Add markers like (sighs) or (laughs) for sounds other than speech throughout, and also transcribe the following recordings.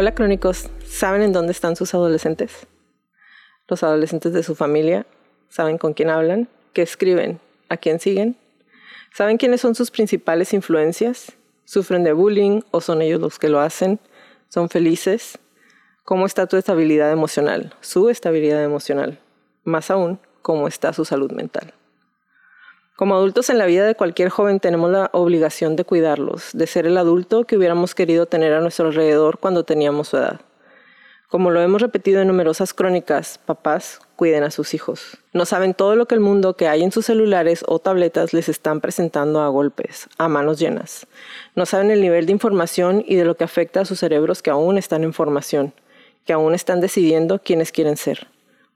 Hola crónicos, ¿saben en dónde están sus adolescentes? Los adolescentes de su familia, ¿saben con quién hablan? ¿Qué escriben? ¿A quién siguen? ¿Saben quiénes son sus principales influencias? ¿Sufren de bullying o son ellos los que lo hacen? ¿Son felices? ¿Cómo está tu estabilidad emocional? Su estabilidad emocional. Más aún, ¿cómo está su salud mental? Como adultos en la vida de cualquier joven tenemos la obligación de cuidarlos, de ser el adulto que hubiéramos querido tener a nuestro alrededor cuando teníamos su edad. Como lo hemos repetido en numerosas crónicas, papás cuiden a sus hijos. No saben todo lo que el mundo que hay en sus celulares o tabletas les están presentando a golpes, a manos llenas. No saben el nivel de información y de lo que afecta a sus cerebros que aún están en formación, que aún están decidiendo quiénes quieren ser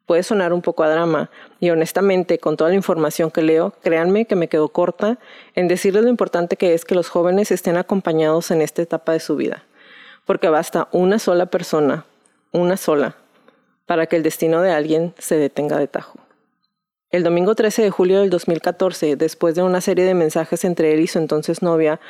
puede sonar un poco a drama y honestamente con toda la información que leo, créanme que me quedo corta en decirles lo importante que es que los jóvenes estén acompañados en esta etapa de su vida, porque basta una sola persona, una sola, para que el destino de alguien se detenga de tajo. El domingo 13 de julio del 2014, después de una serie de mensajes entre él y su entonces novia,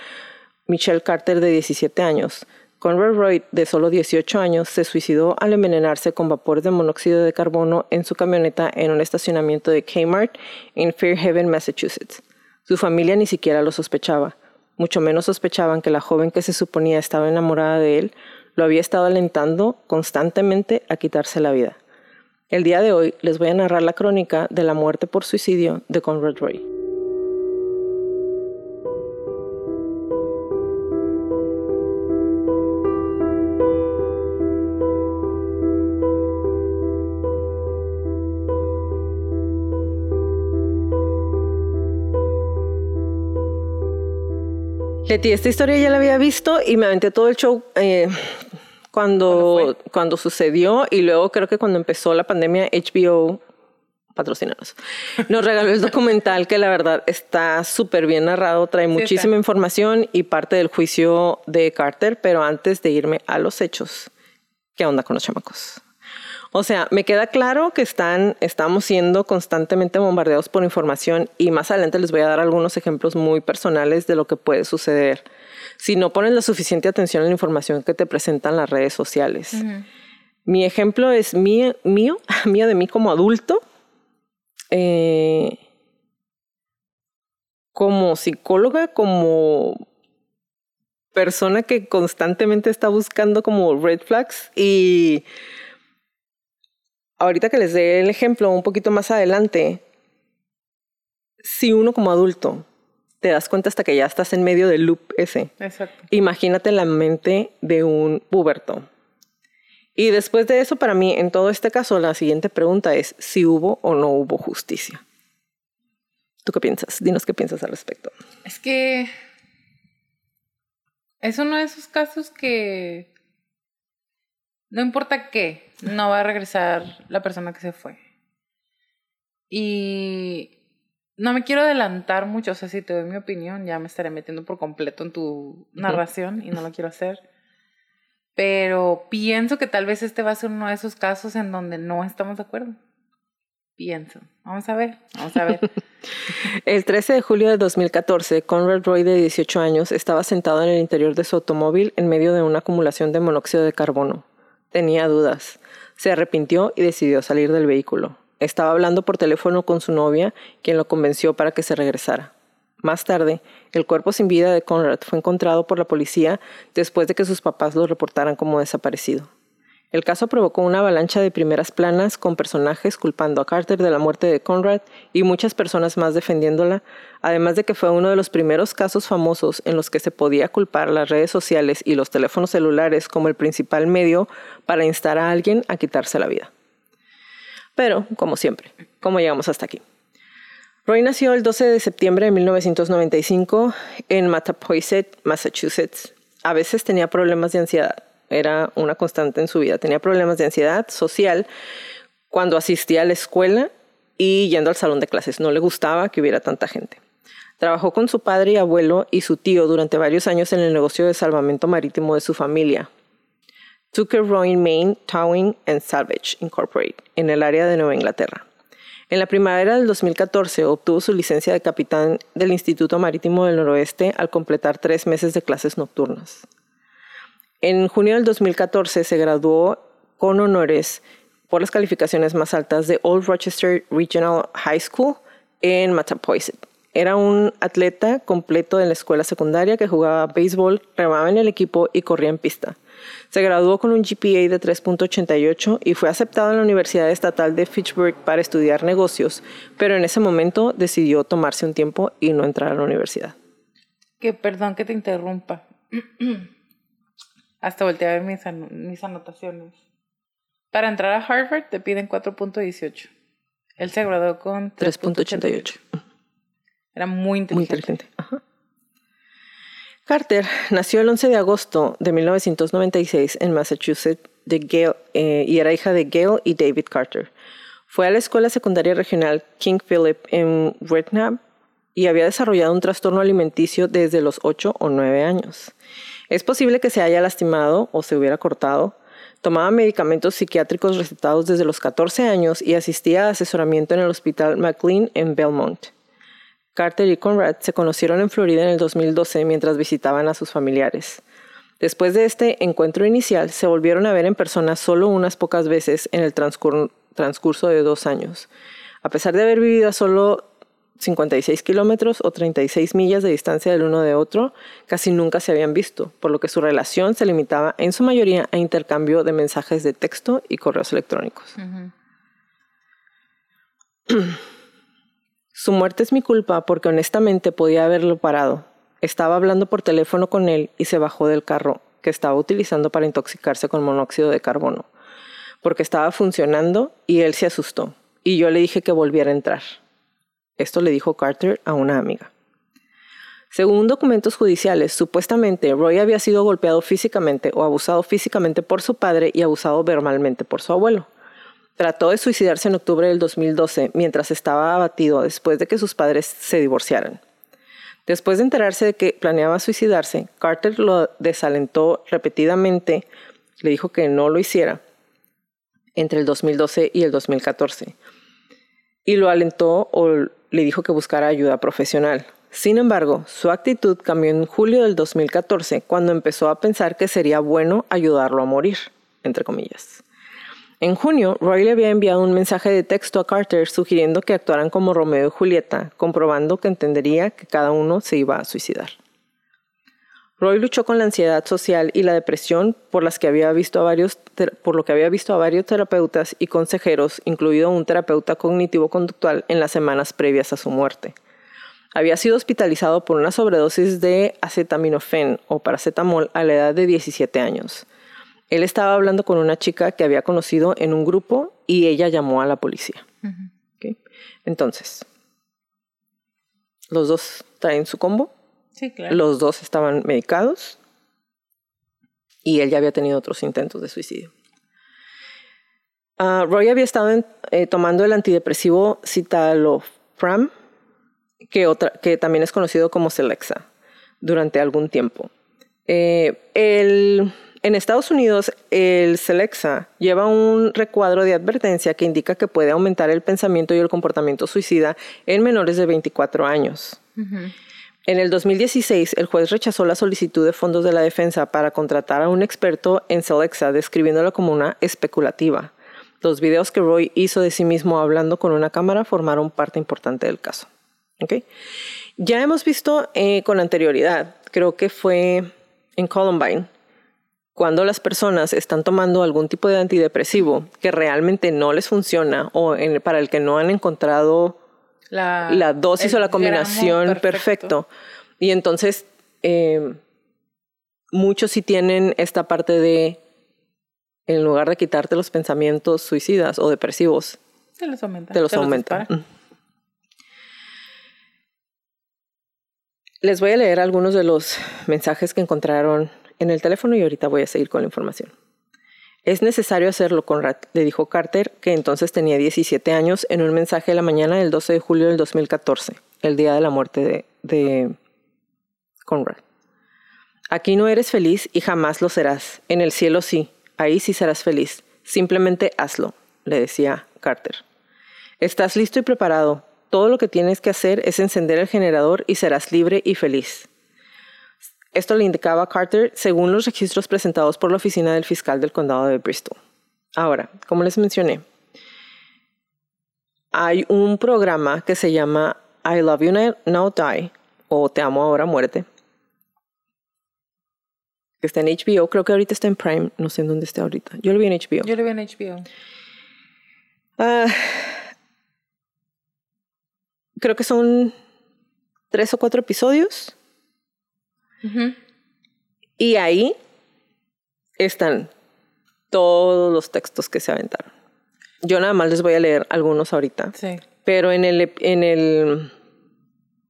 Michelle Carter de 17 años, Conrad Roy, de solo 18 años, se suicidó al envenenarse con vapores de monóxido de carbono en su camioneta en un estacionamiento de Kmart en Fairhaven, Massachusetts. Su familia ni siquiera lo sospechaba. Mucho menos sospechaban que la joven que se suponía estaba enamorada de él lo había estado alentando constantemente a quitarse la vida. El día de hoy les voy a narrar la crónica de la muerte por suicidio de Conrad Roy. Leti, esta historia ya la había visto y me aventé todo el show eh, cuando, cuando sucedió y luego creo que cuando empezó la pandemia HBO patrocinados. Nos regaló el (laughs) documental que la verdad está súper bien narrado, trae muchísima información y parte del juicio de Carter, pero antes de irme a los hechos, ¿qué onda con los chamacos? O sea, me queda claro que están, estamos siendo constantemente bombardeados por información y más adelante les voy a dar algunos ejemplos muy personales de lo que puede suceder si no pones la suficiente atención a la información que te presentan las redes sociales. Mi ejemplo es mío, mío, (laughs) mío de mí como adulto. Eh, como psicóloga, como persona que constantemente está buscando como red flags y ahorita que les dé el ejemplo un poquito más adelante, si uno como adulto te das cuenta hasta que ya estás en medio del loop ese. Exacto. Imagínate la mente de un puberto. Y después de eso, para mí, en todo este caso, la siguiente pregunta es si hubo o no hubo justicia. ¿Tú qué piensas? Dinos qué piensas al respecto. Es que es uno de esos casos que no importa qué, no va a regresar la persona que se fue. Y no me quiero adelantar mucho, o sea, si te doy mi opinión, ya me estaré metiendo por completo en tu narración y no lo quiero hacer. Pero pienso que tal vez este va a ser uno de esos casos en donde no estamos de acuerdo. Pienso. Vamos a ver, vamos a ver. (laughs) el 13 de julio de 2014, Conrad Roy, de 18 años, estaba sentado en el interior de su automóvil en medio de una acumulación de monóxido de carbono. Tenía dudas. Se arrepintió y decidió salir del vehículo. Estaba hablando por teléfono con su novia, quien lo convenció para que se regresara. Más tarde, el cuerpo sin vida de Conrad fue encontrado por la policía después de que sus papás lo reportaran como desaparecido. El caso provocó una avalancha de primeras planas con personajes culpando a Carter de la muerte de Conrad y muchas personas más defendiéndola, además de que fue uno de los primeros casos famosos en los que se podía culpar las redes sociales y los teléfonos celulares como el principal medio para instar a alguien a quitarse la vida. Pero, como siempre, ¿cómo llegamos hasta aquí? Roy nació el 12 de septiembre de 1995 en Mattapoisett, Massachusetts. A veces tenía problemas de ansiedad era una constante en su vida. Tenía problemas de ansiedad social cuando asistía a la escuela y yendo al salón de clases. No le gustaba que hubiera tanta gente. Trabajó con su padre y abuelo y su tío durante varios años en el negocio de salvamento marítimo de su familia, Tucker Rowing Maine Towing and Salvage Incorporated, en el área de Nueva Inglaterra. En la primavera del 2014 obtuvo su licencia de capitán del Instituto Marítimo del Noroeste al completar tres meses de clases nocturnas. En junio del 2014 se graduó con honores por las calificaciones más altas de Old Rochester Regional High School en Mattapoisett. Era un atleta completo de la escuela secundaria que jugaba béisbol, remaba en el equipo y corría en pista. Se graduó con un GPA de 3.88 y fue aceptado en la Universidad Estatal de Fitchburg para estudiar negocios, pero en ese momento decidió tomarse un tiempo y no entrar a la universidad. Que perdón que te interrumpa. (clears throat) Hasta volteé a ver mis, mis anotaciones. Para entrar a Harvard te piden 4.18. Él se graduó con 3.88. Era muy inteligente. Muy inteligente. Carter nació el 11 de agosto de 1996 en Massachusetts de Gail, eh, y era hija de Gail y David Carter. Fue a la escuela secundaria regional King Philip en Redknapp y había desarrollado un trastorno alimenticio desde los 8 o 9 años. Es posible que se haya lastimado o se hubiera cortado. Tomaba medicamentos psiquiátricos recetados desde los 14 años y asistía a asesoramiento en el Hospital McLean en Belmont. Carter y Conrad se conocieron en Florida en el 2012 mientras visitaban a sus familiares. Después de este encuentro inicial, se volvieron a ver en persona solo unas pocas veces en el transcurso de dos años. A pesar de haber vivido solo 56 kilómetros o 36 millas de distancia del uno de otro, casi nunca se habían visto, por lo que su relación se limitaba en su mayoría a intercambio de mensajes de texto y correos electrónicos. (clears throat) su muerte es mi culpa porque honestamente podía haberlo parado. Estaba hablando por teléfono con él y se bajó del carro que estaba utilizando para intoxicarse con monóxido de carbono, porque estaba funcionando y él se asustó, y yo le dije que volviera a entrar. Esto le dijo Carter a una amiga. Según documentos judiciales, supuestamente Roy había sido golpeado físicamente o abusado físicamente por su padre y abusado verbalmente por su abuelo. Trató de suicidarse en octubre del 2012 mientras estaba abatido después de que sus padres se divorciaran. Después de enterarse de que planeaba suicidarse, Carter lo desalentó repetidamente, le dijo que no lo hiciera entre el 2012 y el 2014. Y lo alentó o le dijo que buscara ayuda profesional. Sin embargo, su actitud cambió en julio del 2014 cuando empezó a pensar que sería bueno ayudarlo a morir, entre comillas. En junio, Roy le había enviado un mensaje de texto a Carter sugiriendo que actuaran como Romeo y Julieta, comprobando que entendería que cada uno se iba a suicidar. Roy luchó con la ansiedad social y la depresión por, las que había visto a varios, por lo que había visto a varios terapeutas y consejeros, incluido un terapeuta cognitivo-conductual, en las semanas previas a su muerte. Había sido hospitalizado por una sobredosis de acetaminofén o paracetamol a la edad de 17 años. Él estaba hablando con una chica que había conocido en un grupo y ella llamó a la policía. Entonces, los dos traen su combo los dos estaban medicados y él ya había tenido otros intentos de suicidio. Ah, Roy había estado eh, tomando el antidepresivo citalopram, que, otra, que también es conocido como Celexa, durante algún tiempo. Eh, en Estados Unidos, el Celexa lleva un recuadro de advertencia que indica que puede aumentar el pensamiento y el comportamiento suicida en menores de 24 años. En el 2016, el juez rechazó la solicitud de fondos de la defensa para contratar a un experto en Celexa, describiéndola como una especulativa. Los videos que Roy hizo de sí mismo hablando con una cámara formaron parte importante del caso. ¿Ok? Ya hemos visto eh, con anterioridad, creo que fue en Columbine, cuando las personas están tomando algún tipo de antidepresivo que realmente no les funciona o para el que no han encontrado la, dosis o la combinación perfecto. Y entonces, eh, muchos sí tienen esta parte de, en lugar de quitarte los pensamientos suicidas o depresivos, te los aumenta. Te los aumenta. Les voy a leer algunos de los mensajes que encontraron en el teléfono y ahorita voy a seguir con la información. Es necesario hacerlo, Conrad, le dijo Carter, que entonces tenía 17 años, en un mensaje de la mañana del 12 de julio del 2014, el día de la muerte de, de Conrad. Aquí no eres feliz y jamás lo serás. En el cielo sí, ahí sí serás feliz. Simplemente hazlo, le decía Carter. Estás listo y preparado. Todo lo que tienes que hacer es encender el generador y serás libre y feliz. Esto le indicaba Carter según los registros presentados por la oficina del fiscal del condado de Bristol. Ahora, como les mencioné, hay un programa que se llama I Love You Now Die o Te Amo Ahora Muerte, que está en HBO, creo que ahorita está en Prime, no sé en dónde está ahorita. Yo lo vi en HBO. Yo lo vi en HBO. Ah, creo que son tres o cuatro episodios y ahí están todos los textos que se aventaron. Yo nada más les voy a leer algunos ahorita. Sí. Pero en el... En el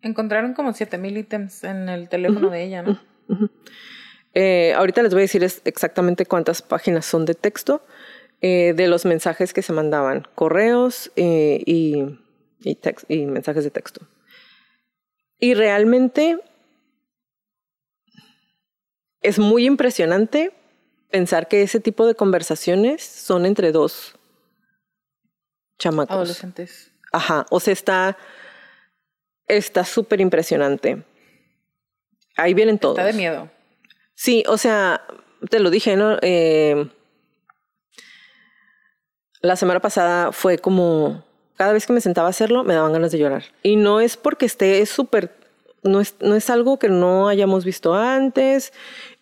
Encontraron como 7000 ítems en el teléfono de ella, ¿no? Eh, ahorita les voy a decir exactamente cuántas páginas son de texto eh, de los mensajes que se mandaban, correos eh, y, y, y mensajes de texto. Y realmente es muy impresionante pensar que ese tipo de conversaciones son entre dos chamacos. Adolescentes. Ajá, o sea, está está súper impresionante. Ahí vienen todos. Está de miedo. Sí, o sea, te lo dije, ¿no? Eh, la semana pasada fue como, cada vez que me sentaba a hacerlo, me daban ganas de llorar. Y no es porque esté súper no es, no es algo que no hayamos visto antes,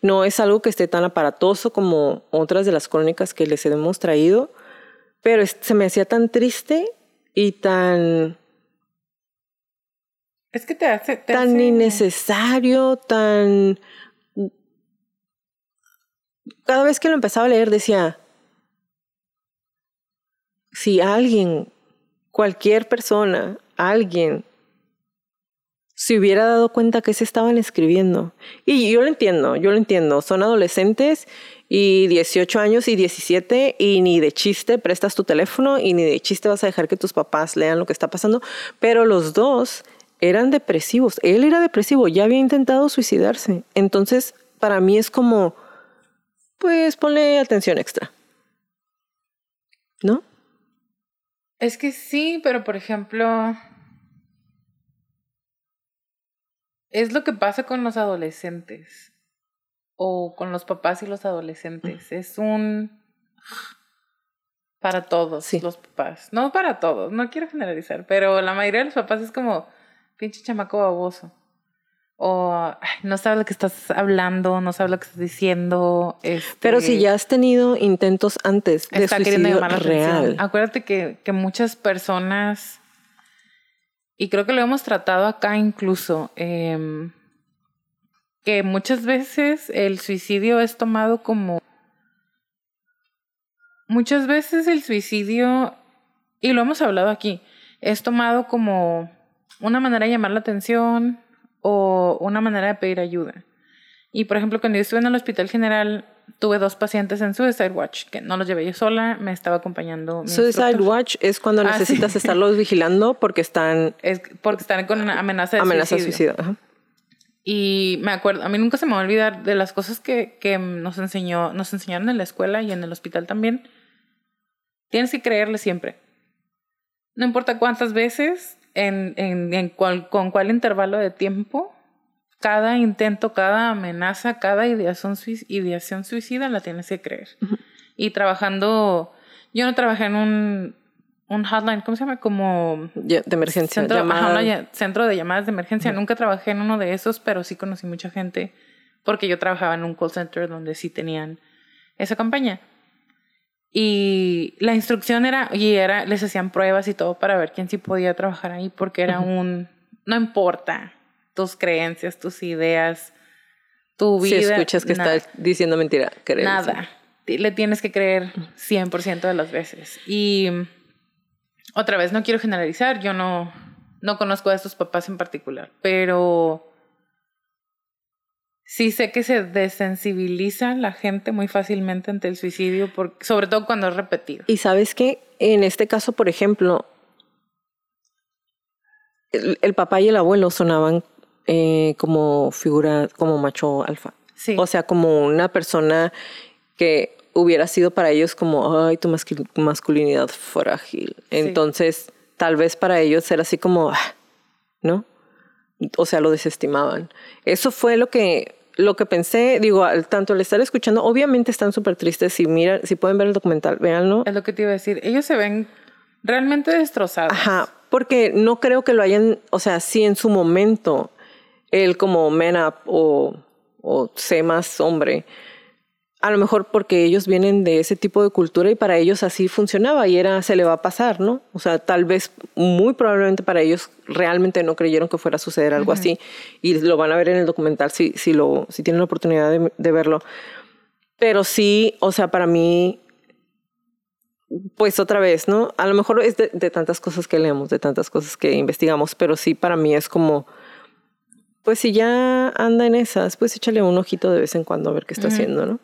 no es algo que esté tan aparatoso como otras de las crónicas que les hemos traído, pero se me hacía tan triste y tan... Es que te hace... tan innecesario, tan... Cada vez que lo empezaba a leer decía, si alguien, cualquier persona, alguien se hubiera dado cuenta que se estaban escribiendo. Y yo lo entiendo, yo lo entiendo. Son adolescentes y 18 años y 17 y ni de chiste prestas tu teléfono y ni de chiste vas a dejar que tus papás lean lo que está pasando. Pero los dos eran depresivos. Él era depresivo, ya había intentado suicidarse. Entonces, para mí es como, pues ponle atención extra. ¿No? Es que sí, pero por ejemplo, Es lo que pasa con los adolescentes o con los papás y los adolescentes. Es un para todos los papás. No para todos, no quiero generalizar, pero la mayoría de los papás es como pinche chamaco baboso. O no sabe lo que estás hablando, no sabe lo que estás diciendo. Este, pero si ya has tenido intentos antes de suicidio real. Acuérdate que, que muchas personas y creo que lo hemos tratado acá incluso, em, que muchas veces el suicidio es tomado como... Muchas veces el suicidio, y lo hemos hablado aquí, es tomado como una manera de llamar la atención o una manera de pedir ayuda. Y por ejemplo, cuando yo estuve en el Hospital General, tuve dos pacientes en Suicide Watch, que no los llevé yo sola, me estaba acompañando. Suicide Watch es cuando ah, necesitas (laughs) estarlos vigilando porque están... Es porque están con amenaza de amenaza suicidio. De suicidio. Y me acuerdo, a mí nunca se me va a olvidar de las cosas que, que nos enseñó, nos enseñaron en la escuela y en el hospital también. Tienes que creerle siempre. No importa cuántas veces, en, en, en cuál, con cuál intervalo de tiempo, cada intento, cada amenaza, cada ideación, ideación suicida la tienes que creer. Y trabajando, yo no trabajé en un un hotline, ¿cómo se llama? Como De emergencia. centro, ajá, ya- centro de llamadas de emergencia. Nunca trabajé en uno de esos, pero sí conocí mucha gente porque yo trabajaba en un call center donde sí tenían esa campaña. Y la instrucción era, y era, les hacían pruebas y todo para ver quién sí podía trabajar ahí, porque era un, no importa tus creencias, tus ideas, tu Si vida. escuchas que nada. está diciendo mentira, crees. Nada. Le tienes que creer 100% de las veces. Y otra vez, no quiero generalizar, yo no, no conozco a estos papás en particular, pero sí sé que se desensibiliza la gente muy fácilmente ante el suicidio, porque, sobre todo cuando es repetido. Y sabes que en este caso, por ejemplo, el, el papá y el abuelo sonaban eh, como figura, como macho alfa. Sí. O sea, como una persona que hubiera sido para ellos como, ay, tu mascul- masculinidad frágil. Entonces, tal vez para ellos era así como, "Ah", ¿no? O sea, lo desestimaban. Eso fue lo que, lo que pensé, digo, al, tanto al estar escuchando, obviamente están súper tristes. Si, mira, si pueden ver el documental, véanlo. es lo que te iba a decir. Ellos se ven realmente destrozados. Ajá, porque no creo que lo hayan, o sea, sí en su momento, él como man up o, o sé más hombre, a lo mejor porque ellos vienen de ese tipo de cultura y para ellos así funcionaba y era, se le va a pasar, ¿no? O sea, tal vez, muy probablemente para ellos realmente no creyeron que fuera a suceder algo así y lo van a ver en el documental si, si, lo, si tienen la oportunidad de, de verlo. Pero sí, o sea, para mí pues otra vez, ¿no? A lo mejor es de, de tantas cosas que leemos, de tantas cosas que investigamos, pero sí para mí es como, pues si ya anda en esas, pues échale un ojito de vez en cuando a ver qué está haciendo, ¿no?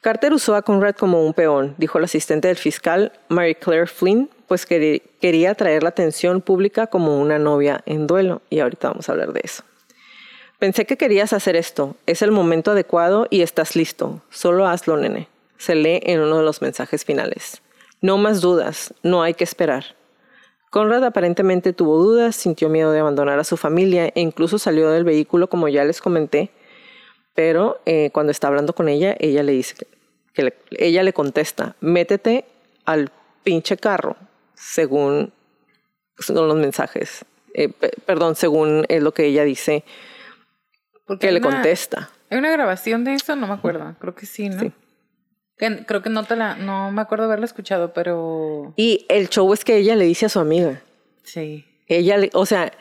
Carter usó a Conrad como un peón, dijo el asistente del fiscal Mary Claire Flynn, pues quería atraer la atención pública como una novia en duelo, y ahorita vamos a hablar de eso. Pensé que querías hacer esto. Es el momento adecuado y estás listo. Solo hazlo, nene. Se lee en uno de los mensajes finales. No más dudas. No hay que esperar. Conrad aparentemente tuvo dudas, sintió miedo de abandonar a su familia e incluso salió del vehículo, como ya les comenté. Pero eh, cuando está hablando con ella, ella le dice que, que le- ella le contesta: métete al pinche carro, según son los mensajes. Eh, pe- perdón, según es lo que ella dice Porque que le una- contesta. ¿Hay una grabación de eso? No me acuerdo. Creo que sí, ¿no? Sí. Que- creo que no te la... No me acuerdo haberla escuchado, pero... Y el show es que ella le dice a su amiga. Sí. Ella, le, o sea,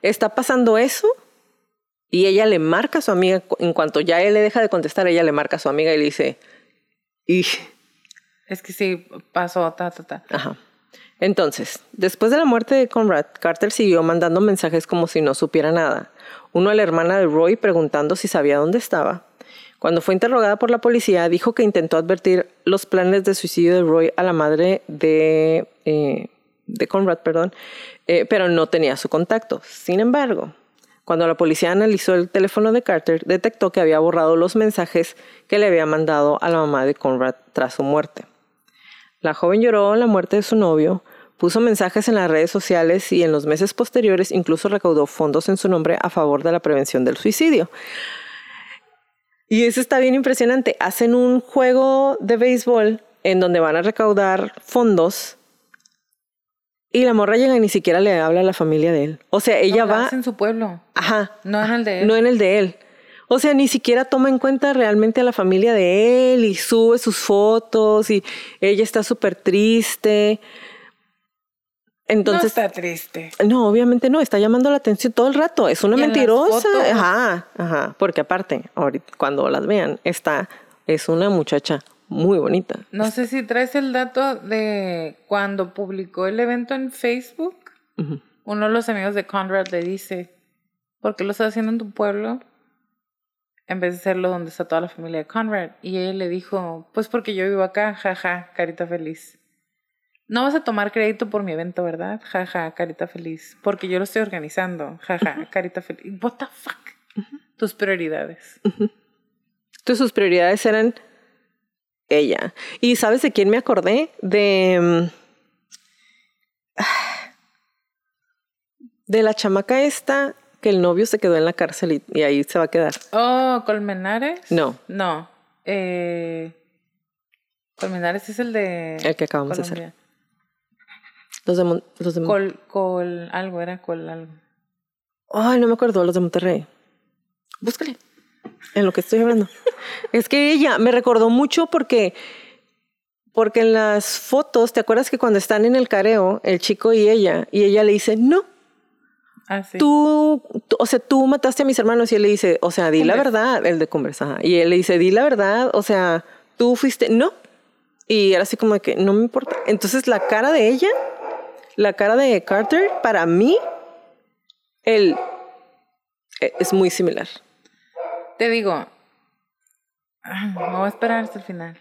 está pasando eso y ella le marca a su amiga. En cuanto ya él le deja de contestar, ella le marca a su amiga y le dice, y, Es que sí, pasó, ta, ta, ta. ajá. Entonces, después de la muerte de Conrad, Carter siguió mandando mensajes como si no supiera nada. Uno a la hermana de Roy preguntando si sabía dónde estaba. Cuando fue interrogada por la policía, dijo que intentó advertir los planes de suicidio de Roy a la madre de, eh, de Conrad, perdón, eh, pero no tenía su contacto. Sin embargo, cuando la policía analizó el teléfono de Carter, detectó que había borrado los mensajes que le había mandado a la mamá de Conrad tras su muerte. La joven lloró la muerte de su novio, puso mensajes en las redes sociales y en los meses posteriores incluso recaudó fondos en su nombre a favor de la prevención del suicidio. Y eso está bien impresionante. Hacen un juego de béisbol en donde van a recaudar fondos y la morra llega y ni siquiera le habla a la familia de él. O sea, ella No, va... en su pueblo. Ajá. No en el de él. No en el de él. O sea, ni siquiera toma en cuenta realmente a la familia de él y sube sus fotos y ella está súper triste. No Entonces, está triste. no, obviamente no, está llamando la atención todo el rato. Es una mentirosa. Ajá, ajá. Porque aparte, ahorita, cuando las vean, está, es una muchacha muy bonita. No sé si traes el dato de cuando publicó el evento en Facebook. Uno de los amigos de Conrad le dice, ¿por qué lo estás haciendo en tu pueblo? En vez de hacerlo donde está toda la familia de Conrad. Y él le dijo, pues porque yo vivo acá, jaja, carita feliz. No vas a tomar crédito por mi evento, ¿verdad? Jaja, carita feliz. Porque yo lo estoy organizando, jaja, carita feliz. What the fuck? Tus prioridades. Entonces sus prioridades eran ella. ¿Y sabes de quién me acordé? De... mm, (sighs) De la chamaca esta que el novio se quedó en la cárcel y, y ahí se va a quedar. Oh, Colmenares. No. No. Eh, Colmenares es el de. El que acabamos de hacer. Los de, Mon- los de Mon- Col, col, algo, era col, algo. Ay, no me acuerdo, los de Monterrey. Búscale. En lo que estoy hablando. (laughs) es que ella me recordó mucho porque, porque en las fotos, ¿te acuerdas que cuando están en el careo, el chico y ella, y ella le dice, no, Ah, sí. tú, tú- o sea, tú mataste a mis hermanos y él le dice, o sea, di la verdad, el de Cumbres, ajá. Y él le dice, di la verdad, o sea, tú fuiste, no. Y era así como de que no me importa. Entonces la cara de ella, la cara de Carter, para mí, él eh, es muy similar. Te digo, me voy a esperar hasta el final.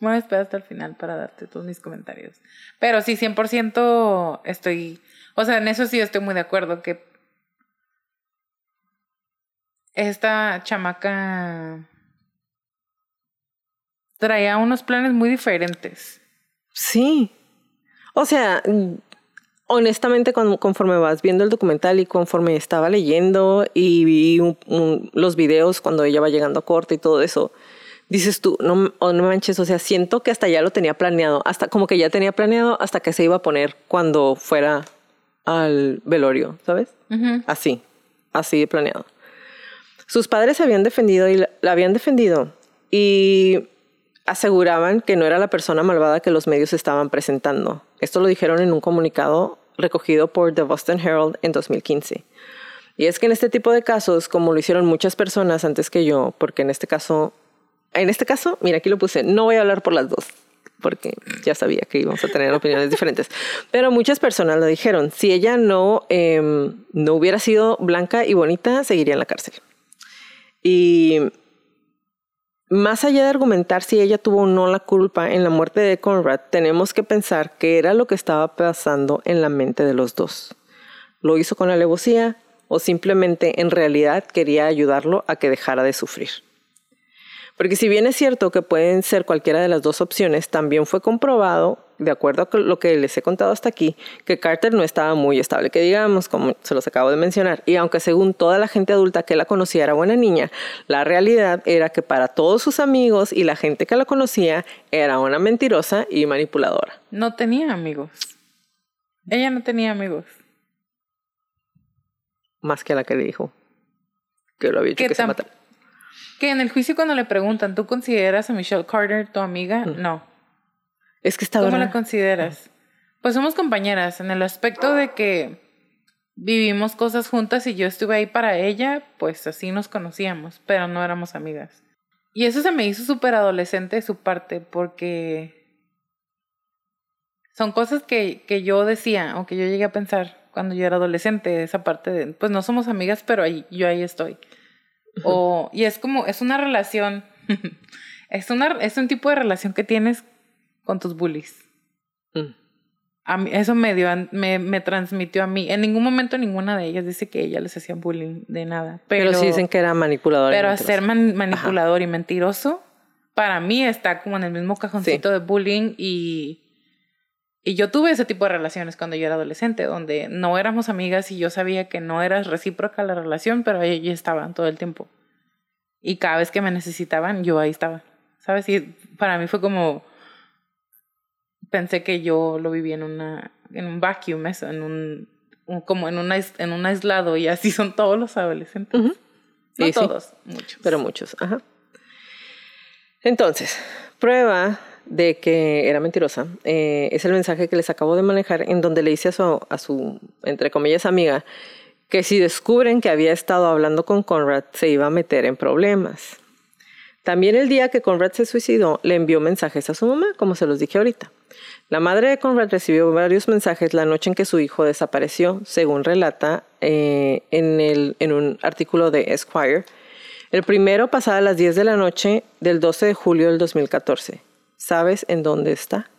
Me voy a esperar hasta el final para darte todos mis comentarios. Pero sí, 100% estoy, o sea, en eso sí estoy muy de acuerdo que esta chamaca traía unos planes muy diferentes. Sí. O sea, honestamente, con- conforme vas viendo el documental y conforme estaba leyendo y vi un- un- los videos cuando ella va llegando a corte y todo eso, dices tú, no, oh, no manches, o sea, siento que hasta ya lo tenía planeado, hasta como que ya tenía planeado hasta que se iba a poner cuando fuera al velorio, ¿sabes? Así, así de planeado. Sus padres se habían defendido y la, la habían defendido y aseguraban que no era la persona malvada que los medios estaban presentando. Esto lo dijeron en un comunicado recogido por The Boston Herald en 2015. Y es que en este tipo de casos, como lo hicieron muchas personas antes que yo, porque en este caso, en este caso, mira, aquí lo puse, no voy a hablar por las dos, porque ya sabía que íbamos a tener (laughs) opiniones diferentes. Pero muchas personas lo dijeron, si ella no, em, no hubiera sido blanca y bonita, seguiría en la cárcel. Y más allá de argumentar si ella tuvo o no la culpa en la muerte de Conrad, tenemos que pensar qué era lo que estaba pasando en la mente de los dos. ¿Lo hizo con alevosía o simplemente en realidad quería ayudarlo a que dejara de sufrir? Porque si bien es cierto que pueden ser cualquiera de las dos opciones, también fue comprobado, de acuerdo a lo que les he contado hasta aquí, que Carter no estaba muy estable, que digamos, como se los acabo de mencionar. Y aunque según toda la gente adulta que la conocía era buena niña, la realidad era que para todos sus amigos y la gente que la conocía era una mentirosa y manipuladora. No tenía amigos. Ella no tenía amigos. Más que a la que le dijo que lo había hecho Que que se matara. Que en el juicio cuando le preguntan, ¿tú consideras a Michelle Carter tu amiga? No. Es que está ¿Cómo verdad. la consideras? Pues somos compañeras en el aspecto de que vivimos cosas juntas y yo estuve ahí para ella, pues así nos conocíamos, pero no éramos amigas. Y eso se me hizo súper adolescente de su parte porque son cosas que, que yo decía o que yo llegué a pensar cuando yo era adolescente, esa parte de, pues no somos amigas, pero ahí, yo ahí estoy. O, y es como, es una relación, (laughs) es, una, es un tipo de relación que tienes con tus bullies. Mm. A mí, eso me dio, me, me transmitió a mí. En ningún momento ninguna de ellas dice que ella les hacía bullying de nada. Pero, Pero, sí dicen que era manipuladora. y pero ser man- manipulador y mentiroso, para mí está como en el mismo cajoncito de bullying y, y yo tuve ese tipo de relaciones cuando yo era adolescente, donde no éramos amigas y yo sabía que no era recíproca la relación, pero ahí estaban todo el tiempo. Y cada vez que me necesitaban, yo ahí estaba. ¿Sabes? Y para mí fue como pensé que yo lo vivía en una en un vacuum eso, en un, un- como en un en un aislado y así son todos los adolescentes. No Sí, sí. todos, muchos. Pero muchos, ajá. Entonces, prueba de que era mentirosa eh, es el mensaje que les acabo de manejar en donde le dice a su, a su, entre comillas, amiga, que si descubren que había estado hablando con Conrad, se iba a meter en problemas. También el día que Conrad se suicidó, le envió mensajes a su mamá, como se los dije ahorita. La madre de Conrad recibió varios mensajes la noche en que su hijo desapareció, según relata eh, en, en un artículo de Esquire. El primero pasaba a las 10 de la noche del 12 de julio del 2014. ¿Sabes en dónde está?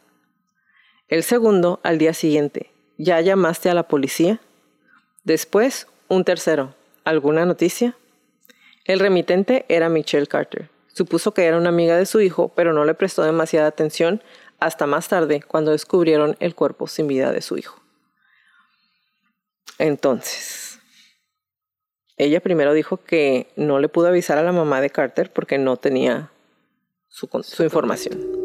El segundo al día siguiente. ¿Ya llamaste a la policía? Después, un tercero. ¿Alguna noticia? El remitente era Michelle Carter. Supuso que era una amiga de su hijo, pero no le prestó demasiada atención hasta más tarde cuando descubrieron el cuerpo sin vida de su hijo. Entonces, ella primero dijo que no le pudo avisar a la mamá de Carter porque no tenía su, su información.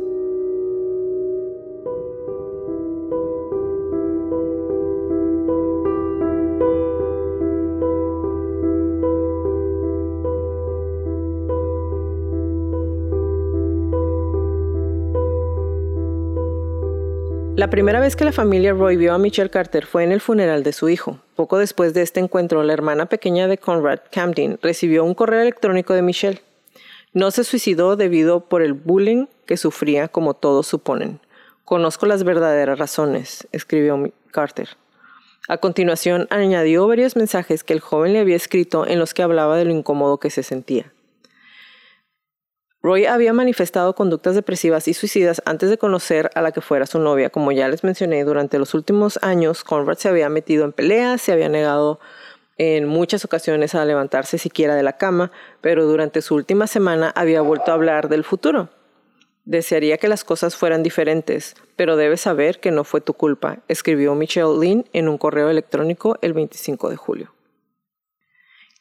La primera vez que la familia Roy vio a Michelle Carter fue en el funeral de su hijo. Poco después de este encuentro, la hermana pequeña de Conrad, Camden, recibió un correo electrónico de Michelle. No se suicidó debido por el bullying que sufría, como todos suponen. Conozco las verdaderas razones, escribió Carter. A continuación, añadió varios mensajes que el joven le había escrito en los que hablaba de lo incómodo que se sentía. Roy había manifestado conductas depresivas y suicidas antes de conocer a la que fuera su novia. Como ya les mencioné, durante los últimos años, Conrad se había metido en peleas, se había negado en muchas ocasiones a levantarse siquiera de la cama, pero durante su última semana había vuelto a hablar del futuro. Desearía que las cosas fueran diferentes, pero debes saber que no fue tu culpa, escribió Michelle Lynn en un correo electrónico el 25 de julio.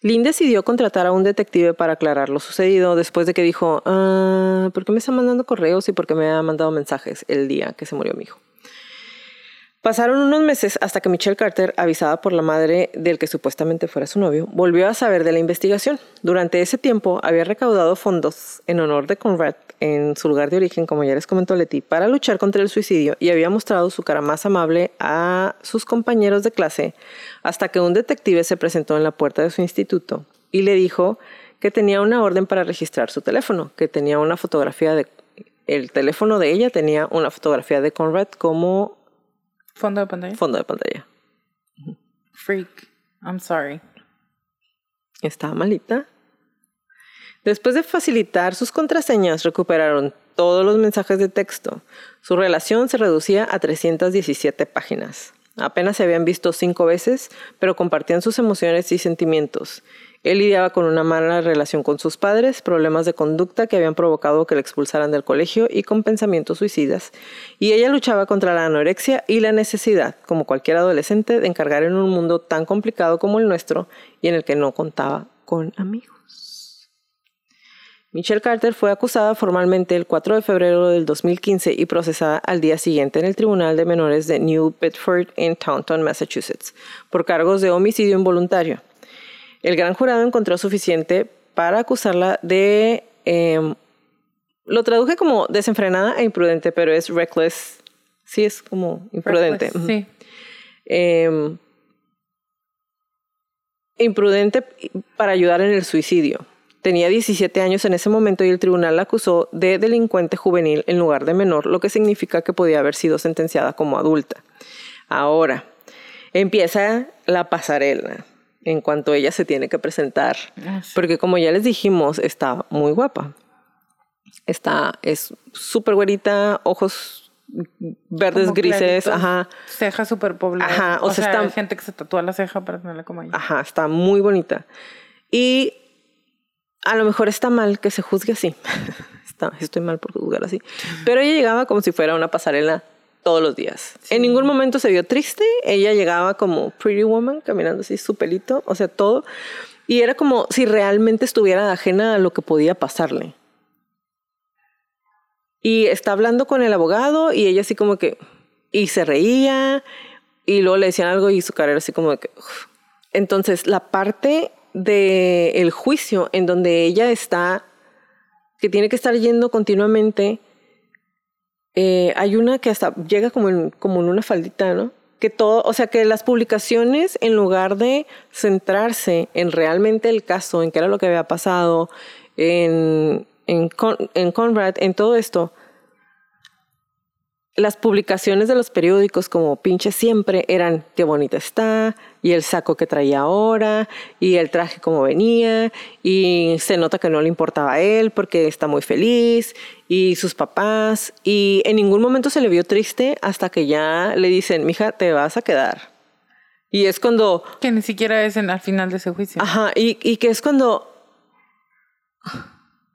Lynn decidió contratar a un detective para aclarar lo sucedido después de que dijo, ah, ¿por qué me está mandando correos y por qué me ha mandado mensajes el día que se murió mi hijo? Pasaron unos meses hasta que Michelle Carter, avisada por la madre del que supuestamente fuera su novio, volvió a saber de la investigación. Durante ese tiempo había recaudado fondos en honor de Conrad en su lugar de origen, como ya les comentó Leti, para luchar contra el suicidio y había mostrado su cara más amable a sus compañeros de clase hasta que un detective se presentó en la puerta de su instituto y le dijo que tenía una orden para registrar su teléfono, que tenía una fotografía de el teléfono de ella tenía una fotografía de Conrad como Fondo de pantalla. fondo de pantalla. Freak. I'm sorry. Estaba malita. Después de facilitar sus contraseñas, recuperaron todos los mensajes de texto. Su relación se reducía a 317 páginas. Apenas se habían visto cinco veces, pero compartían sus emociones y sentimientos. Él lidiaba con una mala relación con sus padres, problemas de conducta que habían provocado que le expulsaran del colegio y con pensamientos suicidas. Y ella luchaba contra la anorexia y la necesidad, como cualquier adolescente, de encargar en un mundo tan complicado como el nuestro y en el que no contaba con amigos. Michelle Carter fue acusada formalmente el 4 de febrero del 2015 y procesada al día siguiente en el Tribunal de Menores de New Bedford en Taunton, Massachusetts, por cargos de homicidio involuntario. El gran jurado encontró suficiente para acusarla de... em, lo traduje como desenfrenada e imprudente, pero es reckless. Sí, es como imprudente. Reckless. Sí. Em, imprudente para ayudar en el suicidio. Tenía 17 años en ese momento y el tribunal la acusó de delincuente juvenil en lugar de menor, lo que significa que podía haber sido sentenciada como adulta. Ahora, empieza la pasarela en cuanto ella se tiene que presentar. Ah. Porque como ya les dijimos, está muy guapa. Está, es súper güerita, ojos verdes, Como grises, claritos, ajá. Ceja súper poblada. Ajá, o o, sea, sea, está- hay gente que se tatúa la ceja para tenerla como ella. Ajá, está muy bonita. Y a lo mejor está mal que se juzgue así. (laughs) Está- estoy mal por juzgar así. Pero ella llegaba como si fuera una pasarela todos los días. En ningún momento se vio triste. Ella llegaba como Pretty Woman, caminando así su pelito, o sea, todo. Y era como si realmente estuviera ajena a lo que podía pasarle. Y está hablando con el abogado y ella así como que... Y se reía y luego le decían algo y su cara era así como que... "Uf". Entonces, la parte del juicio en donde ella está, que tiene que estar yendo continuamente, eh, hay una que hasta llega como en, como en una faldita, ¿no? Que todo, o sea, que las publicaciones, en lugar de centrarse en realmente el caso, en qué era lo que había pasado, en, en, Con- en Conrad, en todo esto, las publicaciones de los periódicos como pinche siempre eran qué bonita está y el saco que traía ahora y el traje como venía y se nota que no le importaba a él porque está muy feliz y sus papás y en ningún momento se le vio triste hasta que ya le dicen, mija, te vas a quedar. Y es cuando Que ni siquiera es en, al final de ese juicio. Ajá, y, y que es cuando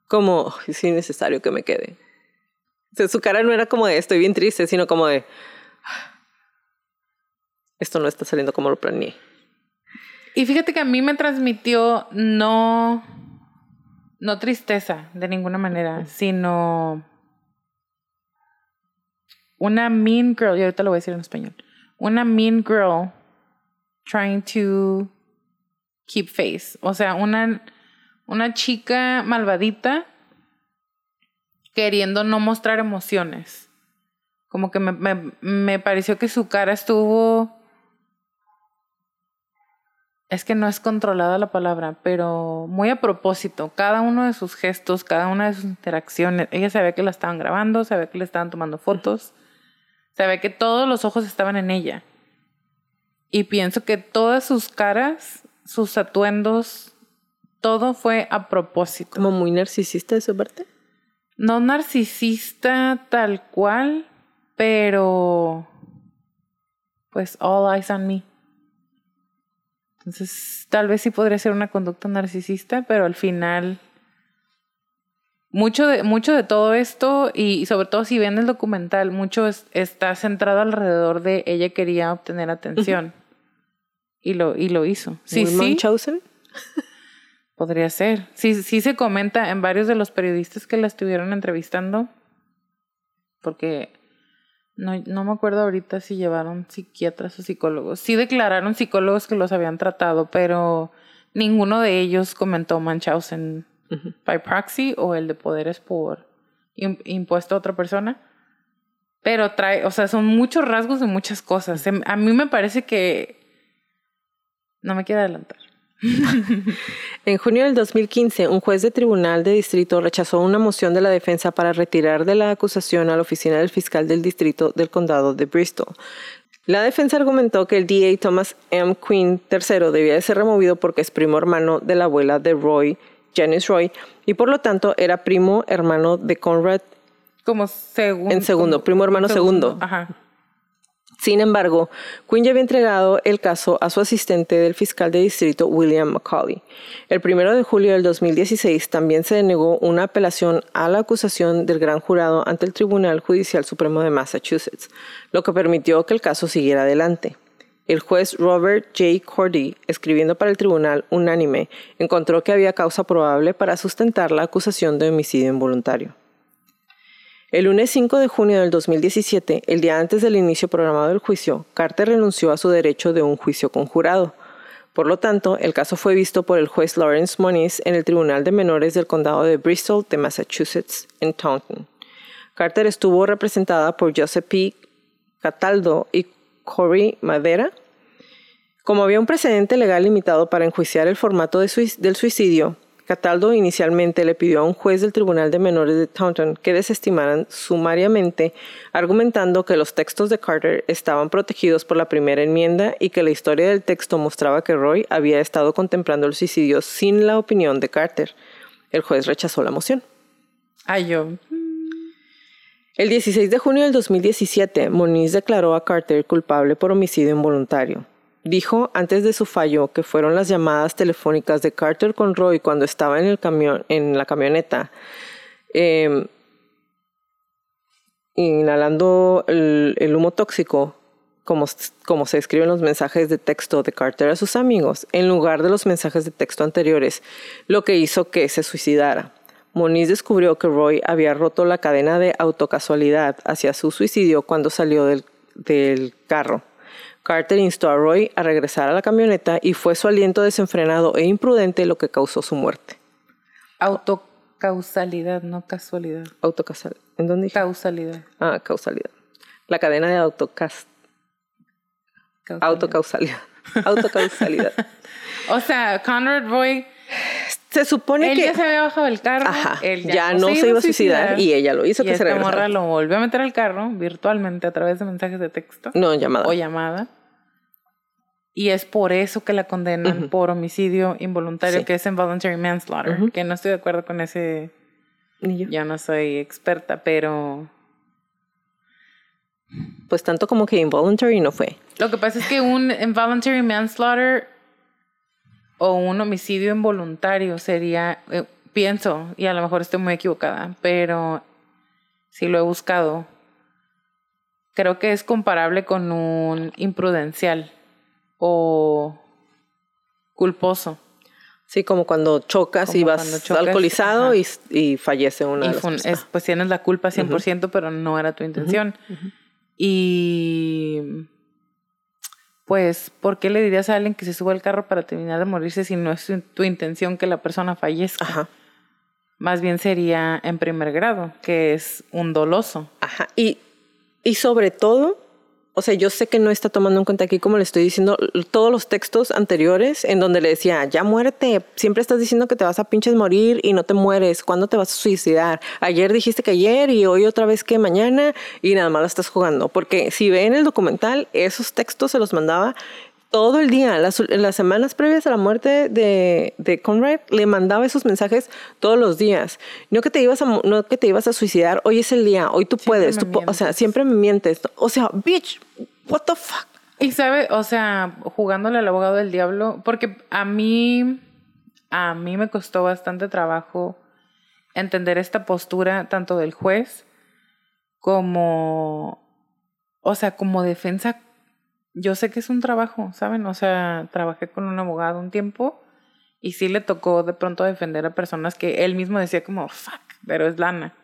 como es innecesario que me quede. O sea, su cara no era como de estoy bien triste, sino como de esto no está saliendo como lo planeé. Y fíjate que a mí me transmitió no, no tristeza de ninguna manera, sino una mean girl, y ahorita lo voy a decir en español, una mean girl trying to keep face. O sea, una, una chica malvadita queriendo no mostrar emociones. Como que me, me, me pareció que su cara estuvo... Es que no es controlada la palabra, pero muy a propósito. Cada uno de sus gestos, cada una de sus interacciones. Ella sabía que la estaban grabando, sabía que le estaban tomando fotos, sabía que todos los ojos estaban en ella. Y pienso que todas sus caras, sus atuendos, todo fue a propósito. Como muy narcisista de su parte. No narcisista tal cual, pero pues all eyes on me. Entonces, tal vez sí podría ser una conducta narcisista, pero al final mucho de, mucho de todo esto, y, sobre todo si ven el documental, mucho está centrado alrededor de ella quería obtener atención. y, lo, y lo hizo. Sí, sí. Podría ser. Sí, sí se comenta en varios de los periodistas que la estuvieron entrevistando, porque no, no me acuerdo ahorita si llevaron psiquiatras o psicólogos. Sí declararon psicólogos que los habían tratado, pero ninguno de ellos comentó Munchausen by proxy o el de poderes por impuesto a otra persona. Pero trae, o sea, son muchos rasgos de muchas cosas. Em, a mí me parece que... No me quiero adelantar. (laughs) en junio del 2015, un juez de tribunal de distrito rechazó una moción de la defensa para retirar de la acusación a la oficina del fiscal del distrito del condado de Bristol. La defensa argumentó que el DA Thomas M. Quinn III debía de ser removido porque es primo hermano de la abuela de Roy, Janice Roy, y por lo tanto era primo hermano de Conrad. Como segundo. En segundo, primo hermano segundo. Ajá. Sin embargo, Quinn ya había entregado el caso a su asistente del fiscal de distrito, William McCauley. El primero de julio del 2016 también se denegó una apelación a la acusación del gran jurado ante el Tribunal Judicial Supremo de Massachusetts, lo que permitió que el caso siguiera adelante. El juez Robert J. Cordy, escribiendo para el tribunal unánime, encontró que había causa probable para sustentar la acusación de homicidio involuntario. El lunes 5 de junio del 2017, el día antes del inicio programado del juicio, Carter renunció a su derecho de un juicio conjurado. Por lo tanto, el caso fue visto por el juez Lawrence Moniz en el Tribunal de Menores del Condado de Bristol de Massachusetts, en Taunton. Carter estuvo representada por Joseph P. Cataldo y Corey Madera. Como había un precedente legal limitado para enjuiciar el formato del suicidio, Cataldo inicialmente le pidió a un juez del Tribunal de Menores de Taunton que desestimaran sumariamente, argumentando que los textos de Carter estaban protegidos por la primera enmienda y que la historia del texto mostraba que Roy había estado contemplando el suicidio sin la opinión de Carter. El juez rechazó la moción. Ay, yo. El 16 de junio del 2017, Moniz declaró a Carter culpable por homicidio involuntario. Dijo antes de su fallo que fueron las llamadas telefónicas de Carter con Roy cuando estaba en, el camión, en la camioneta, em, inhalando el, humo tóxico, como, como se escriben los mensajes de texto de Carter a sus amigos, en lugar de los mensajes de texto anteriores, lo que hizo que se suicidara. Moniz descubrió que Roy había roto la cadena de autocasualidad hacia su suicidio cuando salió del carro. Carter instó a Roy a regresar a la camioneta y fue su aliento desenfrenado e imprudente lo que causó su muerte. Autocausalidad, no casualidad. Autocausalidad. ¿En dónde dije? Causalidad. Ah, causalidad. La cadena de autocast. Autocausalidad. Autocausalidad. (laughs) o sea, Conrad Roy se supone él que. ya se había bajado del carro. Ajá, él ya, no, se iba a suicidar, y ella lo hizo y que esta se morra lo volvió a meter al carro virtualmente a través de mensajes de texto. No, llamada. O llamada. Y es por eso que la condenan por homicidio involuntario, que es involuntary manslaughter. Que no estoy de acuerdo con ese. Ni yo. Ya no soy experta, pero. Pues tanto como que involuntary no fue. Lo que pasa es que un involuntary manslaughter o un homicidio involuntario sería, eh, pienso, y a lo mejor estoy muy equivocada, pero si lo he buscado, creo que es comparable con un imprudencial o culposo. Sí, como cuando chocas y vas alcoholizado y, y, fallece una de las Pues tienes la culpa 100%, pero no era tu intención. Y pues, ¿por qué le dirías a alguien que se suba al carro para terminar de morirse si no es tu intención que la persona fallezca? Ajá. Más bien sería en primer grado, que es un doloso. Ajá. Y y sobre todo, o sea, yo sé que no está tomando en cuenta aquí, como le estoy diciendo, todos los textos anteriores en donde le decía, ya muérete, siempre estás diciendo que te vas a pinches morir y no te mueres, ¿cuándo te vas a suicidar? Ayer dijiste que ayer y hoy otra vez que mañana y nada más la estás jugando. Porque si ven el documental, esos textos se los mandaba todo el día, las, las semanas previas a la muerte de, de, Conrad, le mandaba esos mensajes todos los días. No que te ibas a, no que te ibas a suicidar, hoy es el día, hoy tú puedes, tú, o sea, siempre me mientes. O sea, bitch, what the fuck. Y sabe, o sea, jugándole al abogado del diablo, porque a mí, a mí me costó bastante trabajo entender esta postura tanto del juez como, o sea, como defensa yo sé que es un trabajo, ¿saben? O sea, trabajé con un abogado un tiempo y sí le tocó de pronto defender a personas que él mismo decía como, fuck, pero es lana.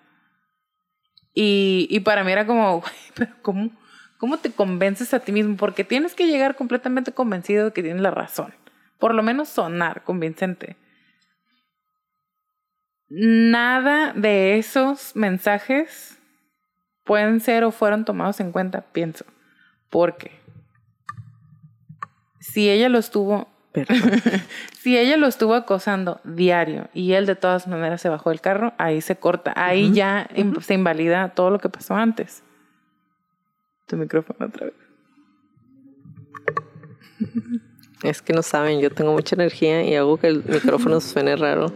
Y, y para mí era como, (laughs) pero ¿cómo, ¿cómo te convences a ti mismo? Porque tienes que llegar completamente convencido de que tienes la razón. Por lo menos sonar convincente. Nada de esos mensajes pueden ser o fueron tomados en cuenta, pienso. Porque si ella lo estuvo, (laughs) si ella lo estuvo acosando diario y él de todas maneras se bajó del carro, ahí se corta, ahí ya se invalida todo lo que pasó antes. Tu micrófono otra vez. Es que no saben, yo tengo mucha energía y hago que el (laughs) micrófono suene raro.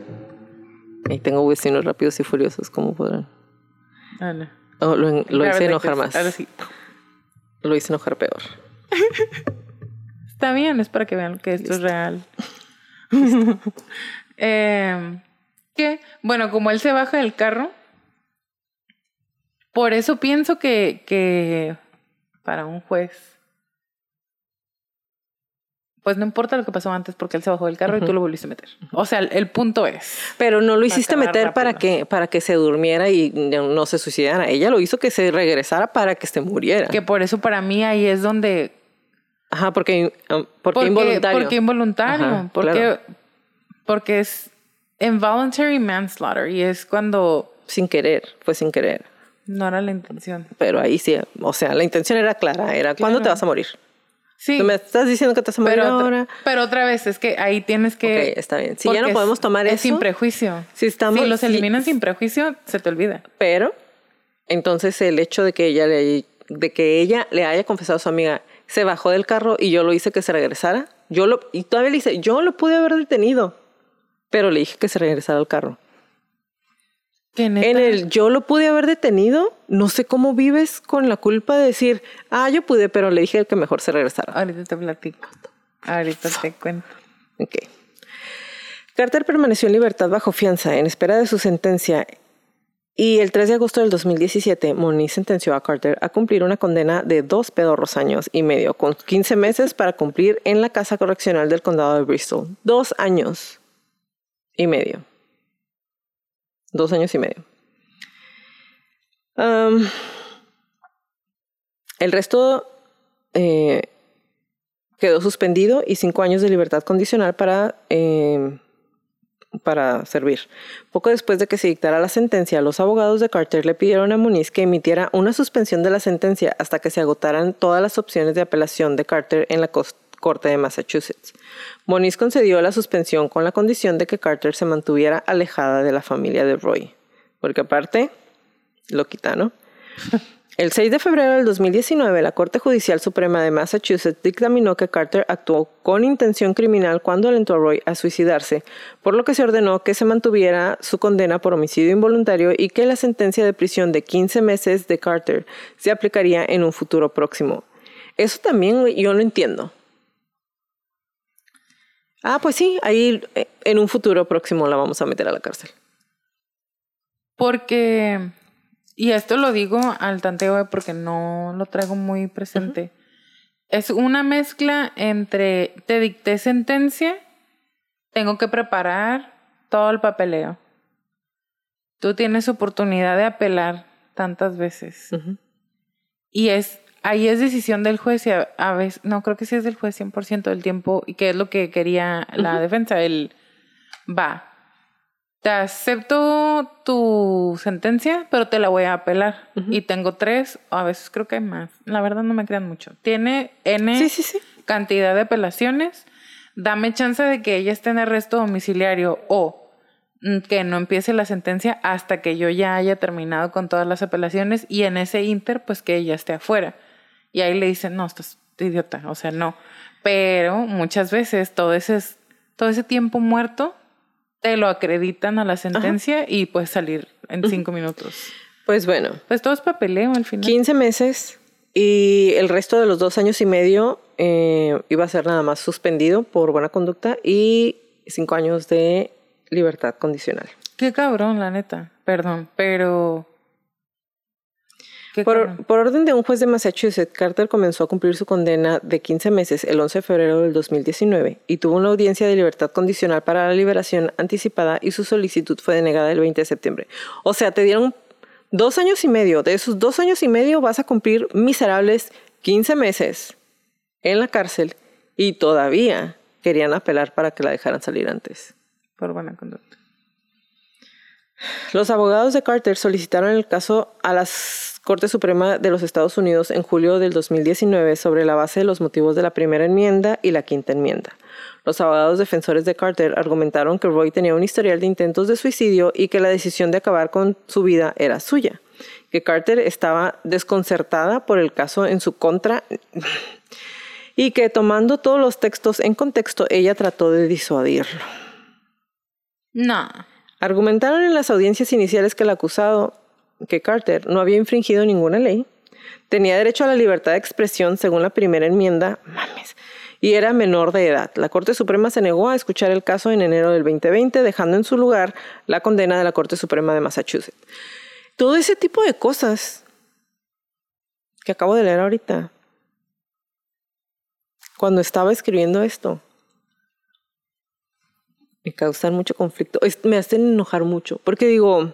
Y tengo vecinos rápidos y furiosos, como podrán. Ah, no. Oh, lo, lo hice enojar más. Ahora sí. Lo hice enojar peor. (laughs) Está bien, es para que vean que esto es real. (laughs) eh, que, bueno, como él se baja del carro, por eso pienso que, que para un juez, pues no importa lo que pasó antes porque él se bajó del carro y tú lo volviste a meter. O sea, el, punto es. Pero no lo hiciste meter para que, para que se durmiera y no se suicidara. Ella lo hizo que se regresara para que se muriera. Que por eso para mí ahí es donde Ajá, porque, um, porque, involuntario. Porque involuntario. porque, porque es involuntary manslaughter y es cuando... Sin querer, fue sin querer. No era la intención. Pero ahí sí, o sea, la intención era clara, era ¿cuándo te vas a morir? Sí. Me estás diciendo que te vas a morir pero ahora. pero otra vez, es que ahí tienes que... Ok, está bien. Si ya no podemos tomar es eso... sin prejuicio. Si, estamos, si los eliminan sin prejuicio, se te olvida. Pero, entonces el hecho de que ella le, de que ella le haya confesado a su amiga, se bajó del carro y yo lo hice que se regresara. Yo lo, y todavía le dice, yo lo pude haber detenido, pero le dije que se regresara al carro. En el yo lo pude haber detenido, no sé cómo vives con la culpa de decir, ah, yo pude, pero le dije que mejor se regresara. Ahorita te platico. Ahorita te (laughs) cuento. Ok. Carter permaneció en libertad bajo fianza en espera de su sentencia y el 3 de agosto del 2017, Moniz sentenció a Carter a cumplir una condena de dos pedorros años y medio, con 15 meses para cumplir en la casa correccional del condado de Bristol. Dos años y medio. Dos años y medio. el resto eh, quedó suspendido y cinco años de libertad condicional para eh, para servir. Poco después de que se dictara la sentencia, los abogados de Carter le pidieron a Muniz que emitiera una suspensión de la sentencia hasta que se agotaran todas las opciones de apelación de Carter en la Corte de Massachusetts. Moniz concedió la suspensión con la condición de que Carter se mantuviera alejada de la familia de Roy, porque aparte, lo quita, ¿no? (laughs) El 6 de febrero del 2019, la Corte Judicial Suprema de Massachusetts dictaminó que Carter actuó con intención criminal cuando alentó a Roy a suicidarse, por lo que se ordenó que se mantuviera su condena por homicidio involuntario y que la sentencia de prisión de 15 meses de Carter se aplicaría en un futuro próximo. Eso también yo no entiendo. Ah, pues sí, ahí eh, en un futuro próximo la vamos a meter a la cárcel. Porque y esto lo digo al tanteo porque no lo traigo muy presente. Es una mezcla entre te dicté sentencia, tengo que preparar todo el papeleo. Tú tienes oportunidad de apelar tantas veces. Y es ahí es decisión del juez y a, veces, no creo que sí es del juez 100% del tiempo y que es lo que quería la defensa, el va, te acepto tu sentencia, pero te la voy a apelar. Y tengo tres, o a veces creo que hay más. La verdad no me crean mucho. Tiene N Sí, sí, sí. cantidad de apelaciones. Dame chance de que ella esté en arresto domiciliario o que no empiece la sentencia hasta que yo ya haya terminado con todas las apelaciones y en ese inter, pues que ella esté afuera. Y ahí le dicen, no, estás idiota, o sea, no. Pero muchas veces todo ese, todo ese tiempo muerto te lo acreditan a la sentencia y puedes salir en cinco minutos. Pues bueno, Pues todo es papeleo al final. 15 meses y el resto de los dos años y medio eh, iba a ser nada más suspendido por buena conducta y cinco años de libertad condicional. Qué cabrón, la neta. Perdón, pero. Por orden de un juez de Massachusetts, Carter comenzó a cumplir su condena de 15 meses el 11 de febrero del 2019 y tuvo una audiencia de libertad condicional para la liberación anticipada y su solicitud fue denegada el 20 de septiembre. O sea, te dieron dos años y medio. De esos dos años y medio vas a cumplir miserables 15 meses en la cárcel y todavía querían apelar para que la dejaran salir antes. Por buena conducta. Los abogados de Carter solicitaron el caso a la Corte Suprema de los Estados Unidos en julio del 2019 sobre la base de los motivos de la primera enmienda y la quinta enmienda. Los abogados defensores de Carter argumentaron que Roy tenía un historial de intentos de suicidio y que la decisión de acabar con su vida era suya, que Carter estaba desconcertada por el caso en su contra y que tomando todos los textos en contexto ella trató de disuadirlo. No. Argumentaron en las audiencias iniciales que el acusado, que Carter, no había infringido ninguna ley, tenía derecho a la libertad de expresión según la primera enmienda, mames, y era menor de edad. La Corte Suprema se negó a escuchar el caso en enero del 2020, dejando en su lugar la condena de la Corte Suprema de Massachusetts. Todo ese tipo de cosas que acabo de leer ahorita, cuando estaba escribiendo esto, me causan mucho conflicto, Es- me hacen enojar mucho, porque digo,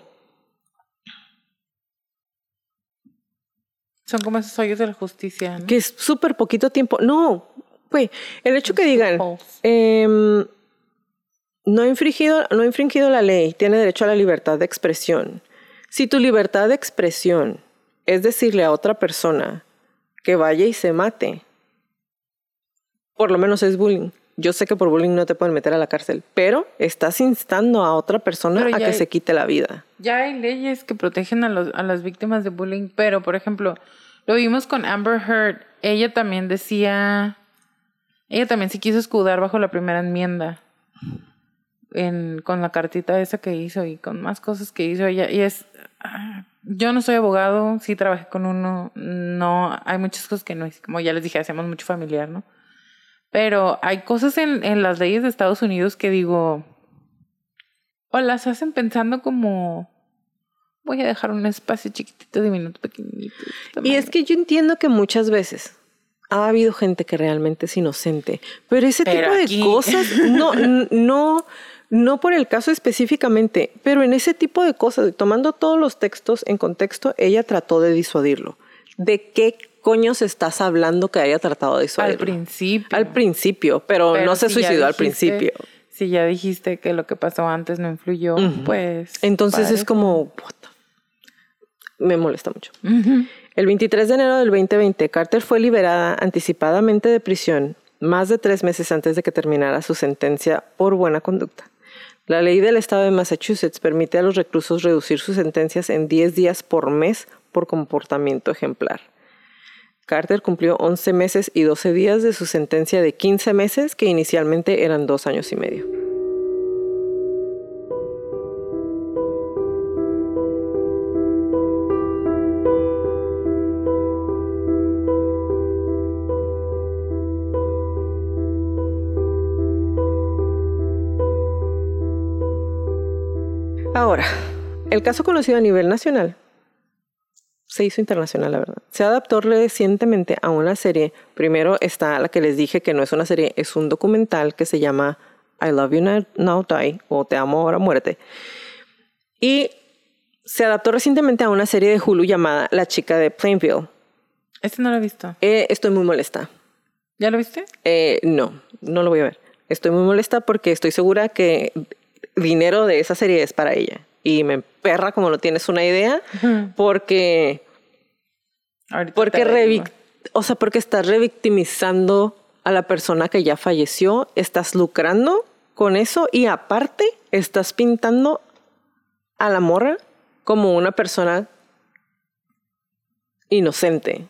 Son como esos hoyos de la justicia. ¿no? que es súper poquito tiempo. No, güey, el hecho que digan, em, no, ha infringido, no ha infringido la ley, tiene derecho a la libertad de expresión. Si tu libertad de expresión es decirle a otra persona que vaya y se mate, por lo menos es bullying. Yo sé que por bullying no te pueden meter a la cárcel, pero estás instando a otra persona a que hay- se quite la vida. Ya hay leyes que protegen a, los, a las víctimas de bullying, pero por ejemplo, lo vimos con Amber Heard. Ella también decía, ella también se quiso escudar bajo la primera enmienda. En, con la cartita esa que hizo y con más cosas que hizo ella. Y es, yo no soy abogado, sí trabajé con uno, no, hay muchas cosas que no es, como ya les dije, hacemos mucho familiar, ¿no? Pero hay cosas en, en las leyes de Estados Unidos que digo, o las hacen pensando como voy a dejar un espacio chiquitito, diminuto, pequeñito. Y es que yo entiendo que muchas veces ha habido gente que realmente es inocente, pero ese Pero tipo de aquí- cosas, no, (laughs) no, no por el caso específicamente, pero en ese tipo de cosas, tomando todos los textos en contexto, ella trató de disuadirlo. ¿De qué coños estás hablando que haya tratado de al disuadirlo? principio. Al principio, pero, Pero no se si suicidó al principio. Si ya dijiste que lo que pasó antes no influyó, pues. Entonces es como, what the- me molesta mucho. El 23 de enero del 2020, Carter fue liberada anticipadamente de prisión más de tres meses antes de que terminara su sentencia por buena conducta. La ley del estado de Massachusetts permite a los reclusos reducir sus sentencias en 10 días por mes por comportamiento ejemplar. Carter cumplió 11 meses y 12 días de su sentencia de 15 meses, que inicialmente eran dos años y medio. Ahora, el caso conocido a nivel nacional se hizo internacional, la verdad. Se adaptó recientemente a una serie. Primero está la que les dije que no es una serie, es un documental que se llama I Love You Now- Now Die o Te Amo Ahora Muerte. Y se adaptó recientemente a una serie de Hulu llamada La Chica de Plainville. Este no lo he visto. Eh, estoy muy molesta. ¿Ya lo viste? Eh, no, no lo voy a ver. Estoy muy molesta porque estoy segura que dinero de esa serie es para ella. Y me perra como no tienes una idea, porque, Ahorita porque, o sea, porque estás revictimizando a la persona que ya falleció, estás lucrando con eso y aparte estás pintando a la morra como una persona inocente,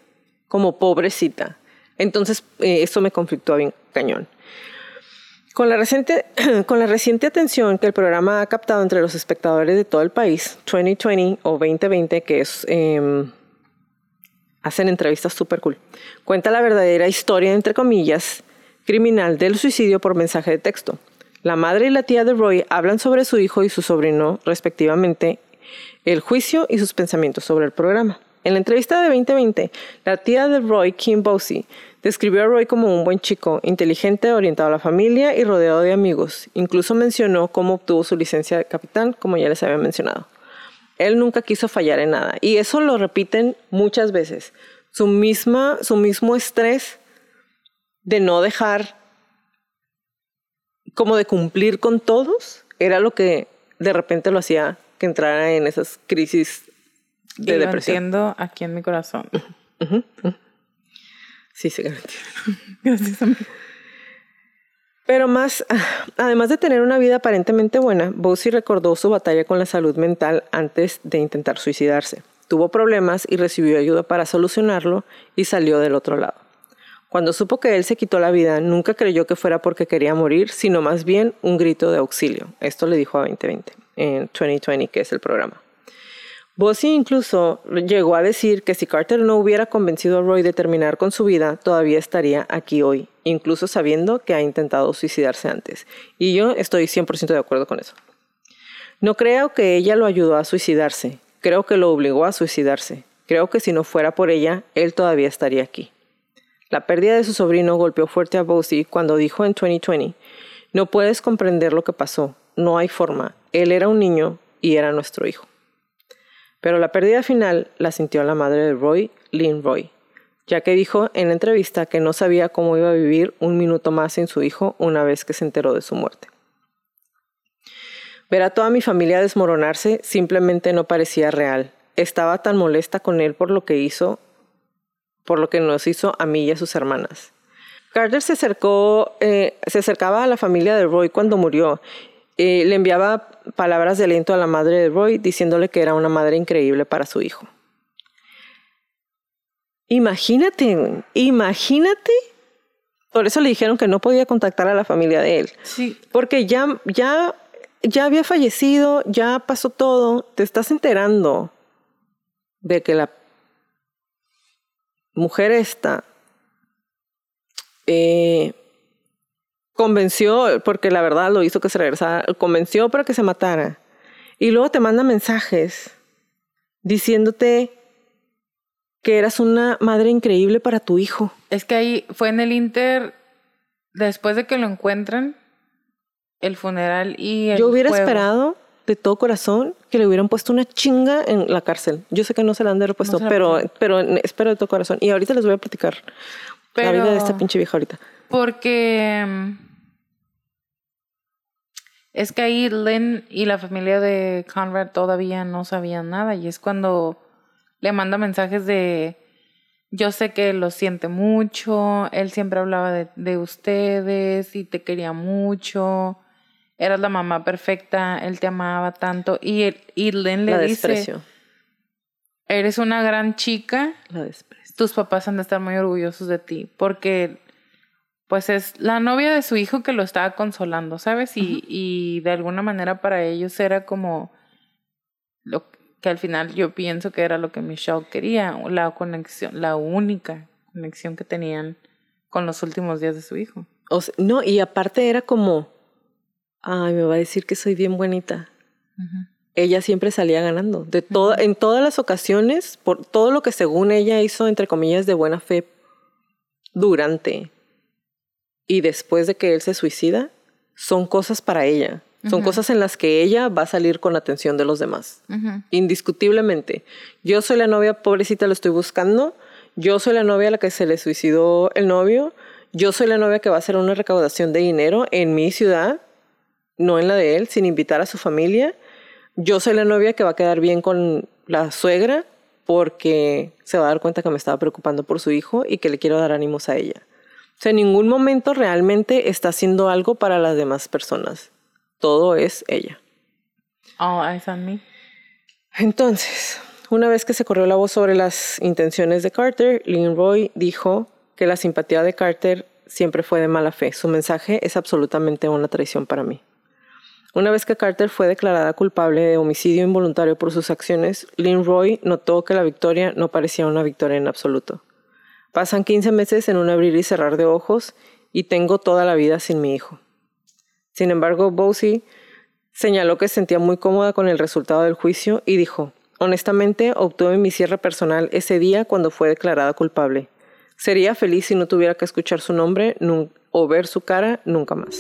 como pobrecita. Entonces, eh, eso me conflictó bien cañón. (clears throat) Con la, reciente, atención que el programa ha captado entre los espectadores de todo el país, 2020 o 2020, que es... em, hacen entrevistas súper cool. Cuenta la verdadera historia, entre comillas, criminal del suicidio por mensaje de texto. La madre y la tía de Roy hablan sobre su hijo y su sobrino, respectivamente, el juicio y sus pensamientos sobre el programa. En la entrevista de 2020, la tía de Roy, Kim Bosey, describió a Roy como un buen chico, inteligente, orientado a la familia y rodeado de amigos. Incluso mencionó cómo obtuvo su licencia de capitán, como ya les había mencionado. Él nunca quiso fallar en nada. Y eso lo repiten muchas veces. Su, misma, su mismo estrés de no dejar como de cumplir con todos era lo que de repente lo hacía que entrara en esas crisis de y lo depresión. entiendo aquí en mi corazón. Sí, garantía. (laughs) Gracias, amigo. Pero más, además de tener una vida aparentemente buena, Bosey recordó su batalla con la salud mental antes de intentar suicidarse. Tuvo problemas y recibió ayuda para solucionarlo y salió del otro lado. Cuando supo que él se quitó la vida, nunca creyó que fuera porque quería morir, sino más bien un grito de auxilio. Esto le dijo a 2020, en 2020, que es el programa. Bosey incluso llegó a decir que si Carter no hubiera convencido a Roy de terminar con su vida, todavía estaría aquí hoy, incluso sabiendo que ha intentado suicidarse antes. Y yo estoy 100% de acuerdo con eso. No creo que ella lo ayudó a suicidarse, creo que lo obligó a suicidarse. Creo que si no fuera por ella, él todavía estaría aquí. La pérdida de su sobrino golpeó fuerte a Bosey cuando dijo en 2020, no puedes comprender lo que pasó, no hay forma, él era un niño y era nuestro hijo. Pero la pérdida final la sintió la madre de Roy, Lynn Roy, ya que dijo en la entrevista que no sabía cómo iba a vivir un minuto más sin su hijo una vez que se enteró de su muerte. Ver a toda mi familia desmoronarse simplemente no parecía real. Estaba tan molesta con él por lo que hizo, por lo que nos hizo a mí y a sus hermanas. Carter se acercó, eh, se acercaba a la familia de Roy cuando murió. Eh, le enviaba palabras de aliento a la madre de Roy diciéndole que era una madre increíble para su hijo. Imagínate, imagínate. Por eso le dijeron que no podía contactar a la familia de él. Sí, Porque ya, ya, ya había fallecido, ya pasó todo. Te estás enterando de que la mujer esta eh, convenció, porque la verdad lo hizo que se regresara, convenció para que se matara. Y luego te manda mensajes diciéndote que eras una madre increíble para tu hijo. es que ahí fue en el Inter, después de que lo encuentran, el funeral y el Yo hubiera juego. esperado de todo corazón que le hubieran puesto una chinga en la cárcel. Yo sé que no se la han de puesto, la pero, pero espero de todo corazón. Y ahorita les voy a platicar la vida de esta pinche vieja ahorita. Porque es que ahí Lynn y la familia de Conrad todavía no sabían nada y es cuando le manda mensajes de yo sé que lo siente mucho, él siempre hablaba de, de ustedes y te quería mucho, eras la mamá perfecta, él te amaba tanto y, él- y Lynn le La dice, desprecio. eres una gran chica, La desprecio. tus papás han de estar muy orgullosos de ti, porque pues es la novia de su hijo que lo estaba consolando, ¿sabes? Y, y de alguna manera para ellos era como lo que al final yo pienso que era lo que Michelle quería, la conexión, la única conexión que tenían con los últimos días de su hijo. O sea, no, y aparte era como, ay, me va a decir que soy bien bonita. Ella siempre salía ganando. De toda, En todas las ocasiones, por todo lo que según ella hizo, entre comillas, de buena fe durante y después de que él se suicida, son cosas para ella. Son cosas en las que ella va a salir con atención de los demás. Indiscutiblemente. Yo soy la novia pobrecita, lo estoy buscando. Yo soy la novia a la que se le suicidó el novio. Yo soy la novia que va a hacer una recaudación de dinero en mi ciudad. no en la de él, sin invitar a su familia. Yo soy la novia que va a quedar bien con la suegra porque se va a dar cuenta que me estaba preocupando por su hijo y que le quiero dar ánimos a ella. O sea, en ningún momento realmente está haciendo algo para las demás personas. Todo es ella. All eyes on me. Entonces, una vez que se corrió la voz sobre las intenciones de Carter, Lynn Roy dijo que la simpatía de Carter siempre fue de mala fe. Su mensaje es absolutamente una traición para mí. Una vez que Carter fue declarada culpable de homicidio involuntario por sus acciones, Lynn Roy notó que la victoria no parecía una victoria en absoluto. Pasan 15 meses en un abrir y cerrar de ojos y tengo toda la vida sin mi hijo. Sin embargo, Bowsy señaló que se sentía muy cómoda con el resultado del juicio y dijo, honestamente obtuve mi cierre personal ese día cuando fue declarada culpable. Sería feliz si no tuviera que escuchar su nombre o ver su cara nunca más.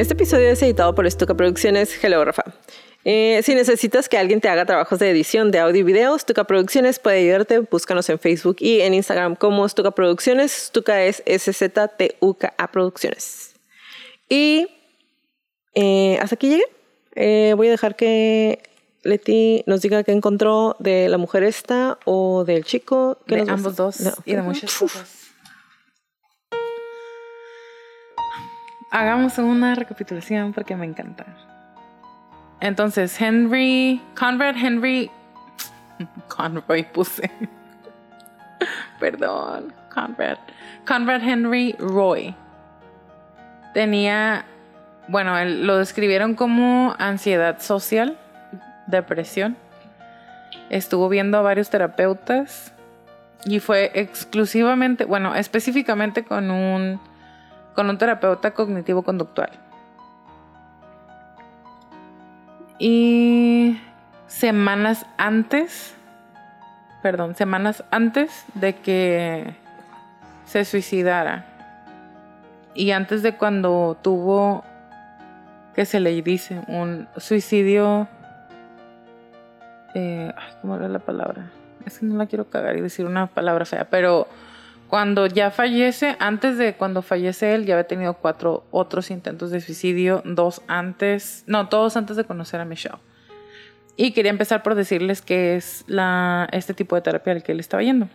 Este episodio es editado por Stuka Producciones. Hello, Rafa. Eh, si necesitas que alguien te haga trabajos de edición de audio y video, Stuka Producciones puede ayudarte. Búscanos en Facebook y en Instagram como Stuka Producciones. Stuka es S-Z-T-U-K-A Producciones. Y eh, hasta aquí llegué. Eh, voy a dejar que Leti nos diga qué encontró de la mujer esta o del chico. de ambos dos y de muchas cosas. Hagamos una recapitulación porque me encanta. Entonces, Henry, Conrad Henry, (laughs) Conroy puse. (laughs) Perdón, Conrad. Conrad Henry Roy. Tenía, bueno, lo describieron como ansiedad social, depresión. Estuvo viendo a varios terapeutas y fue exclusivamente, bueno, específicamente con un con un terapeuta cognitivo-conductual. Y semanas antes, perdón, semanas antes de que se suicidara y antes de cuando tuvo, que se le dice, un suicidio, eh, ¿cómo era la palabra? Es que no la quiero cagar y decir una palabra fea, pero cuando ya fallece, antes de cuando fallece él, ya había tenido cuatro otros intentos de suicidio, dos antes, no, todos antes de conocer a Michelle. Y quería empezar por decirles que es este tipo de terapia al que él estaba yendo.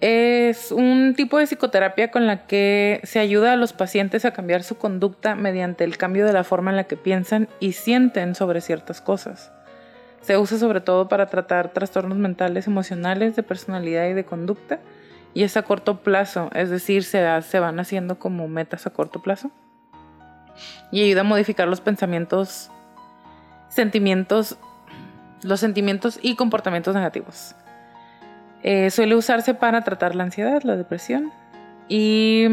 Es un tipo de psicoterapia con la que se ayuda a los pacientes a cambiar su conducta mediante el cambio de la forma en la que piensan y sienten sobre ciertas cosas. Se usa sobre todo para tratar trastornos mentales, emocionales, de personalidad y de conducta. Y es a corto plazo, es decir, se, van haciendo como metas a corto plazo. Y ayuda a modificar los pensamientos, sentimientos, los sentimientos y comportamientos negativos. Eh, suele usarse para tratar la ansiedad, la depresión. Y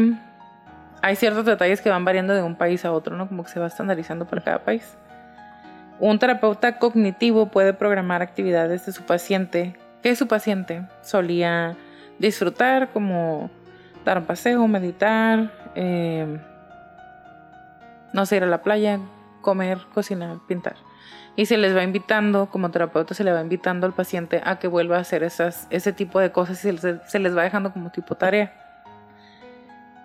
hay ciertos detalles que van variando de un país a otro, ¿no? Como que se va estandarizando para cada país. Un terapeuta cognitivo puede programar actividades de su paciente que su paciente solía disfrutar, como dar un paseo, meditar, em, no sé, ir a la playa, comer, cocinar, pintar. Y se les va invitando, como terapeuta, se le va invitando al paciente a que vuelva a hacer esas, ese tipo de cosas y se, se les va dejando como tipo tarea.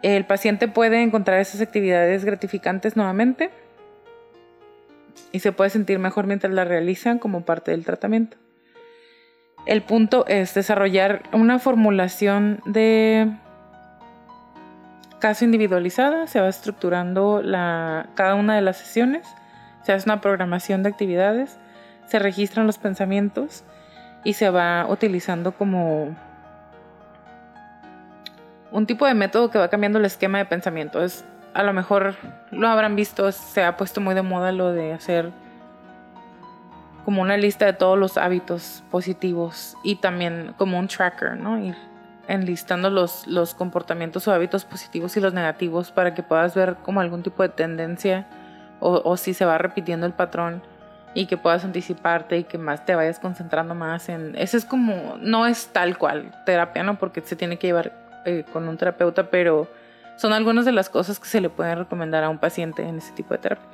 El paciente puede encontrar esas actividades gratificantes nuevamente y se puede sentir mejor mientras la realizan como parte del tratamiento. El punto es desarrollar una formulación de caso individualizada, se va estructurando la, cada una de las sesiones, se hace una programación de actividades, se registran los pensamientos y se va utilizando como un tipo de método que va cambiando el esquema de pensamiento. A lo mejor lo habrán visto, se ha puesto muy de moda lo de hacer como una lista de todos los hábitos positivos y también como un tracker, ¿no? Ir enlistando los, los comportamientos o hábitos positivos y los negativos para que puedas ver como algún tipo de tendencia o, si se va repitiendo el patrón y que puedas anticiparte y que más te vayas concentrando más en... Eso es como, no es tal cual terapia, ¿no? Porque se tiene que llevar eh, con un terapeuta, pero son algunas de las cosas que se le pueden recomendar a un paciente en ese tipo de terapia.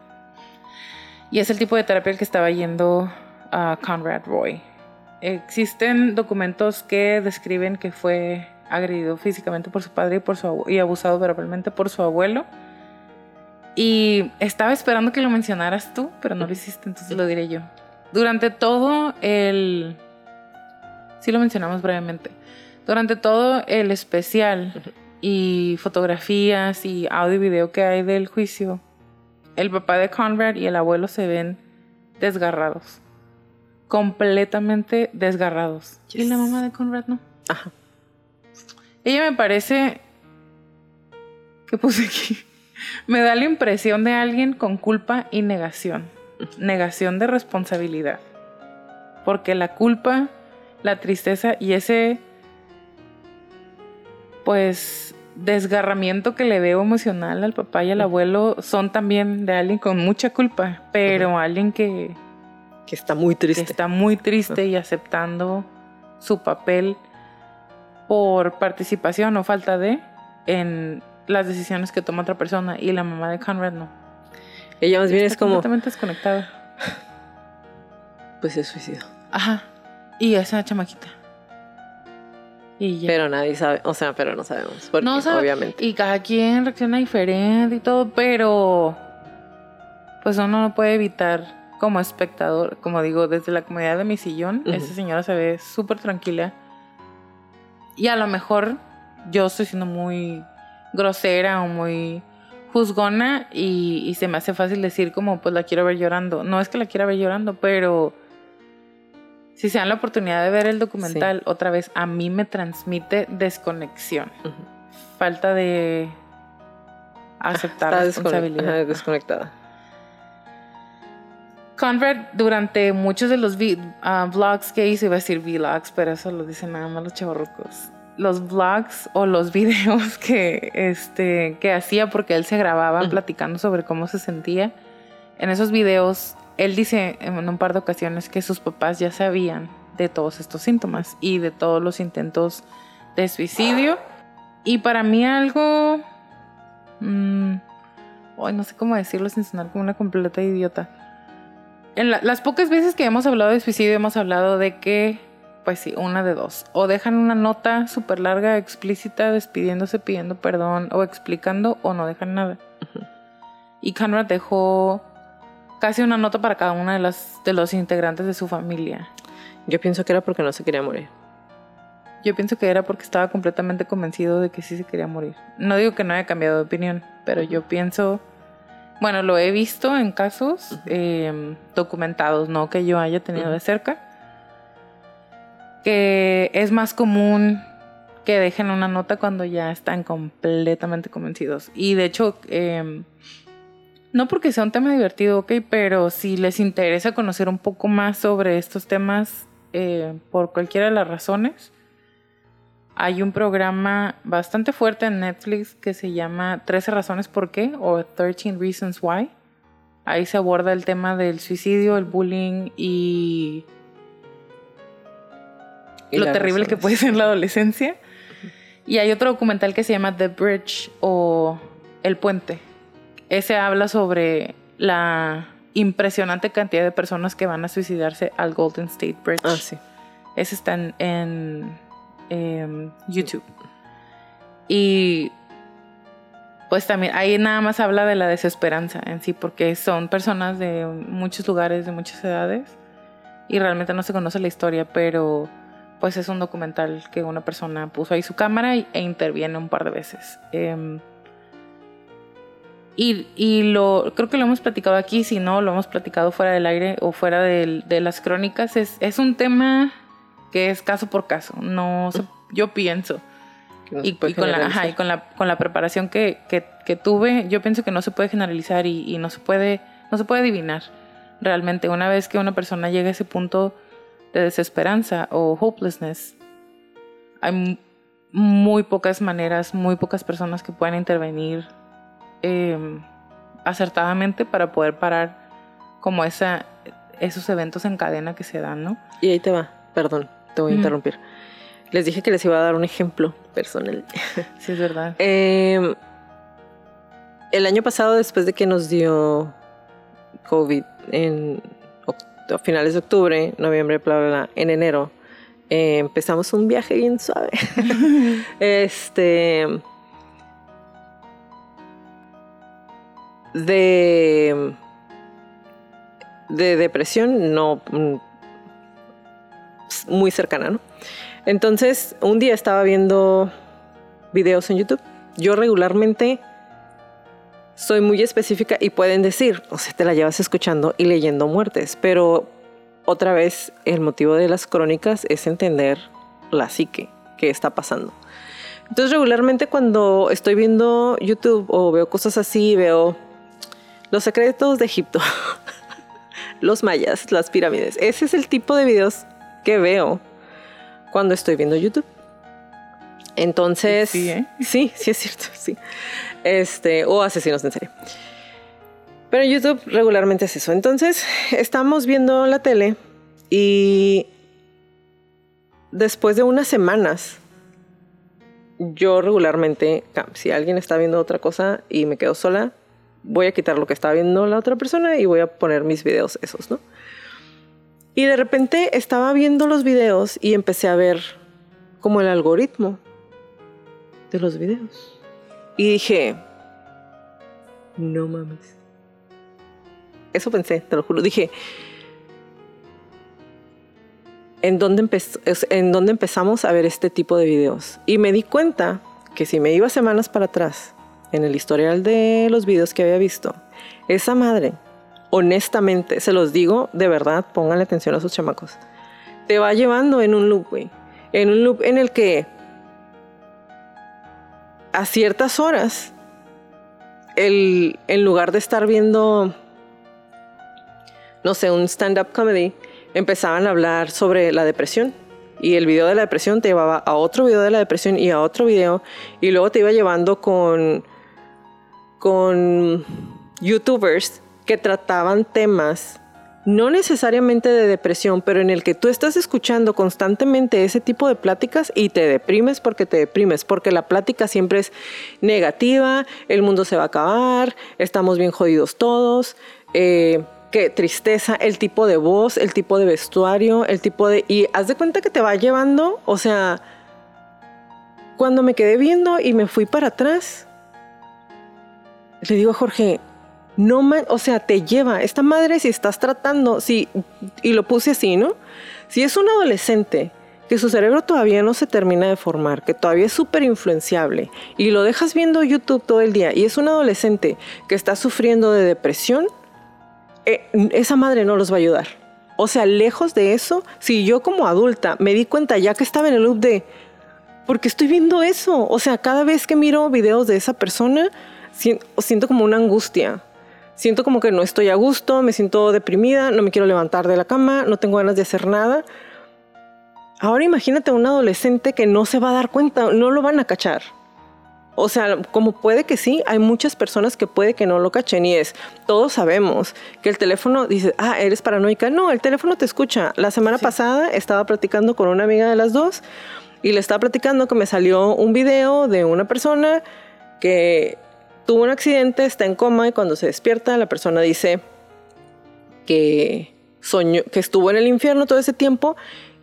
Y es el tipo de terapia al que estaba yendo a Conrad Roy. Existen documentos que describen que fue agredido físicamente por su padre y, por su, y abusado verbalmente por su abuelo. Y estaba esperando que lo mencionaras tú, pero no lo hiciste, entonces lo diré yo. Durante todo el... Sí lo mencionamos brevemente. Durante todo el especial y fotografías y audio y video que hay del juicio, el papá de Conrad y el abuelo se ven desgarrados. Completamente desgarrados. Y la mamá de Conrad no. Ajá. Ella me parece. ¿Qué puse aquí? (laughs) Me da la impresión de alguien con culpa y negación. Negación de responsabilidad. Porque la culpa, la tristeza y ese. Pues desgarramiento que le veo emocional al papá y al abuelo son también de alguien con mucha culpa, pero alguien que, que está muy triste. Que está muy triste y aceptando su papel por participación o falta de en las decisiones que toma otra persona y la mamá de Conrad no. Ella más bien es como completamente desconectada. Pues se suicidó. Ajá. Y esa chamaquita. Y ya. Pero nadie sabe, o sea, pero no sabemos. Porque, no sabe, obviamente. Y cada quien reacciona diferente y todo, pero pues uno no puede evitar como espectador, como digo, desde la comodidad de mi sillón, Ujú. esa señora se ve súper tranquila. Y a lo mejor yo estoy siendo muy grosera o muy juzgona y, y se me hace fácil decir como pues la quiero ver llorando. No es que la quiera ver llorando, pero si se dan la oportunidad de ver el documental otra vez, a mí me transmite desconexión, falta de aceptar Está responsabilidad. desconectada. Conrad durante muchos de los ah, vlogs que hizo, iba a decir vlogs, pero eso lo dicen nada más los chavorrucos. Los vlogs o los (laughs) videos que, este, que hacía porque él se grababa platicando sobre cómo se sentía. En esos videos, él dice en un par de ocasiones que sus papás ya sabían de todos estos síntomas y de todos los intentos de suicidio. Y para mí algo... mm, ay, no sé cómo decirlo sin sonar como una completa idiota en la- las pocas veces que hemos hablado de suicidio hemos hablado de que, pues sí, una de dos. O dejan una nota súper larga, explícita, despidiéndose, pidiendo perdón o explicando, o no dejan nada. Y Conrad dejó casi una nota para cada una de, las, de los integrantes de su familia. Yo pienso que era porque no se quería morir. Yo pienso que era porque estaba completamente convencido de que sí se quería morir. No digo que no haya cambiado de opinión, pero yo pienso, bueno, lo he visto en casos eh, documentados, no que yo haya tenido de cerca, que es más común que dejen una nota cuando ya están completamente convencidos. Y de hecho, eh, no porque sea un tema divertido, ok, pero si les interesa conocer un poco más sobre estos temas, eh, por cualquiera de las razones, hay un programa bastante fuerte en Netflix que se llama 13 razones por qué o 13 Reasons Why. Ahí se aborda el tema del suicidio, el bullying y Y lo terrible que puede ser la adolescencia. Y hay otro documental que se llama The Bridge o El Puente. Ese habla sobre la impresionante cantidad de personas que van a suicidarse al Golden State Bridge. Ah, sí. Ese está en, en, em, YouTube. Y pues también ahí nada más habla de la desesperanza en sí, porque son personas de muchos lugares, de muchas edades, y realmente no se conoce la historia, pero pues es un documental que una persona puso ahí su cámara e interviene un par de veces. Em, y, y lo creo que lo hemos platicado aquí, si no, lo hemos platicado fuera del aire o fuera del- de las crónicas. Es, es un tema que es caso por caso. No se- yo pienso. No Y, y con, la, ajá, y con, la, con la preparación que, que- que tuve, yo pienso que no se puede generalizar y, y no, se puede, no se puede adivinar. Realmente, una vez que una persona llega a ese punto de desesperanza o hopelessness, hay muy pocas maneras, muy pocas personas que puedan intervenir eh, acertadamente para poder parar como esa, esos eventos en cadena que se dan, ¿no? Y ahí te va, perdón, te voy a Ujú. interrumpir. Les dije que les iba a dar un ejemplo personal. (laughs) Sí, es verdad. Eh, el año pasado, después de que nos dio COVID en a finales de octubre, noviembre, bla, bla, bla, en enero, eh, empezamos un viaje bien suave. (laughs) (laughs) este. De. De depresión, no. Mm, muy cercana, ¿no? Entonces, un día estaba viendo videos en YouTube. Yo regularmente soy muy específica y pueden decir, o sea, te la llevas escuchando y leyendo muertes, pero otra vez el motivo de las crónicas es entender la psique, qué está pasando. Entonces regularmente cuando estoy viendo YouTube o veo cosas así, veo los secretos de Egipto, (laughs) los mayas, las pirámides. Ese es el tipo de videos que veo cuando estoy viendo YouTube. Entonces, Sí, ¿eh? sí, sí es cierto, sí. Este, o asesinos en serie. Pero YouTube regularmente es eso. Entonces, estamos viendo la tele y después de unas semanas, yo regularmente, si alguien está viendo otra cosa y me quedo sola, voy a quitar lo que está viendo la otra persona y voy a poner mis videos esos, ¿no? Y de repente estaba viendo los videos y empecé a ver como el algoritmo de los videos. Y dije, no mames. Eso pensé, te lo juro. Dije, ¿en dónde, ¿en dónde empezamos a ver este tipo de videos? Y me di cuenta que si me iba semanas para atrás en el historial de los videos que había visto, esa madre, honestamente, se los digo de verdad, pónganle atención a sus chamacos, te va llevando en un loop, güey. En un loop en el que a ciertas horas, el, en lugar de estar viendo, no sé, un stand-up comedy, empezaban a hablar sobre la depresión. Y el video de la depresión te llevaba a otro video de la depresión y a otro video. Y luego te iba llevando con, con youtubers que trataban temas no necesariamente de depresión, pero en el que tú estás escuchando constantemente ese tipo de pláticas y te deprimes porque te deprimes, porque la plática siempre es negativa, el mundo se va a acabar, estamos bien jodidos todos, eh, qué tristeza, el tipo de voz, el tipo de vestuario, el tipo de... Y haz de cuenta que te va llevando, o sea, cuando me quedé viendo y me fui para atrás, le digo a Jorge, no man, o sea, te lleva, esta madre si estás tratando, si, y lo puse así, ¿no? Si es un adolescente que su cerebro todavía no se termina de formar, que todavía es súper influenciable, y lo dejas viendo YouTube todo el día, y es un adolescente que está sufriendo de depresión, eh, esa madre no los va a ayudar. O sea, lejos de eso, si yo como adulta me di cuenta ya que estaba en el loop de, porque estoy viendo eso? O sea, cada vez que miro videos de esa persona, siento como una angustia. Siento como que no estoy a gusto, me siento deprimida, no me quiero levantar de la cama, no tengo ganas de hacer nada. Ahora imagínate un adolescente que no se va a dar cuenta, no lo van a cachar. O sea, como puede que sí, hay muchas personas que puede que no lo cachen y es, todos sabemos que el teléfono dice, ah, eres paranoica. No, el teléfono te escucha. La semana pasada estaba platicando con una amiga de las dos y le estaba platicando que me salió un video de una persona que tuvo un accidente, está en coma y cuando se despierta la persona dice que soñó, que estuvo en el infierno todo ese tiempo.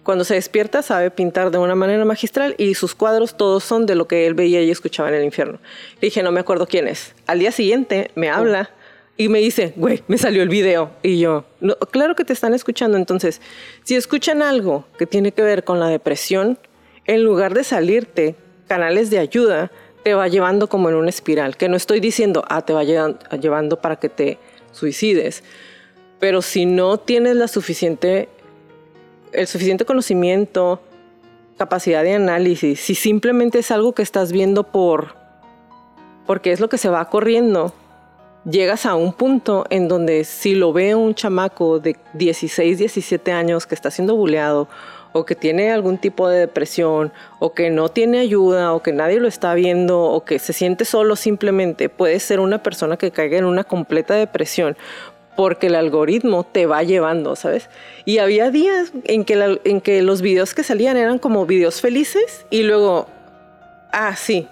Cuando se despierta sabe pintar de una manera magistral y sus cuadros todos son de lo que él veía y escuchaba en el infierno. Le dije, no me acuerdo quién es. Al día siguiente me habla y me dice, güey, me salió el video. Y yo, "No, claro que te están escuchando. Entonces, si escuchan algo que tiene que ver con la depresión, en lugar de salirte canales de ayuda, te va llevando como en una espiral. Que no estoy diciendo, ah, te va llevan- llevando para que te suicides. Pero si no tienes la suficiente, el suficiente conocimiento, capacidad de análisis, si simplemente es algo que estás viendo por, porque es lo que se va corriendo, llegas a un punto en donde si lo ve un chamaco de 16, 17 años que está siendo buleado o que tiene algún tipo de depresión o que no tiene ayuda o que nadie lo está viendo o que se siente solo simplemente, puede ser una persona que caiga en una completa depresión porque el algoritmo te va llevando, ¿sabes? Y había días en que, en que los videos que salían eran como videos felices y luego, ah, sí,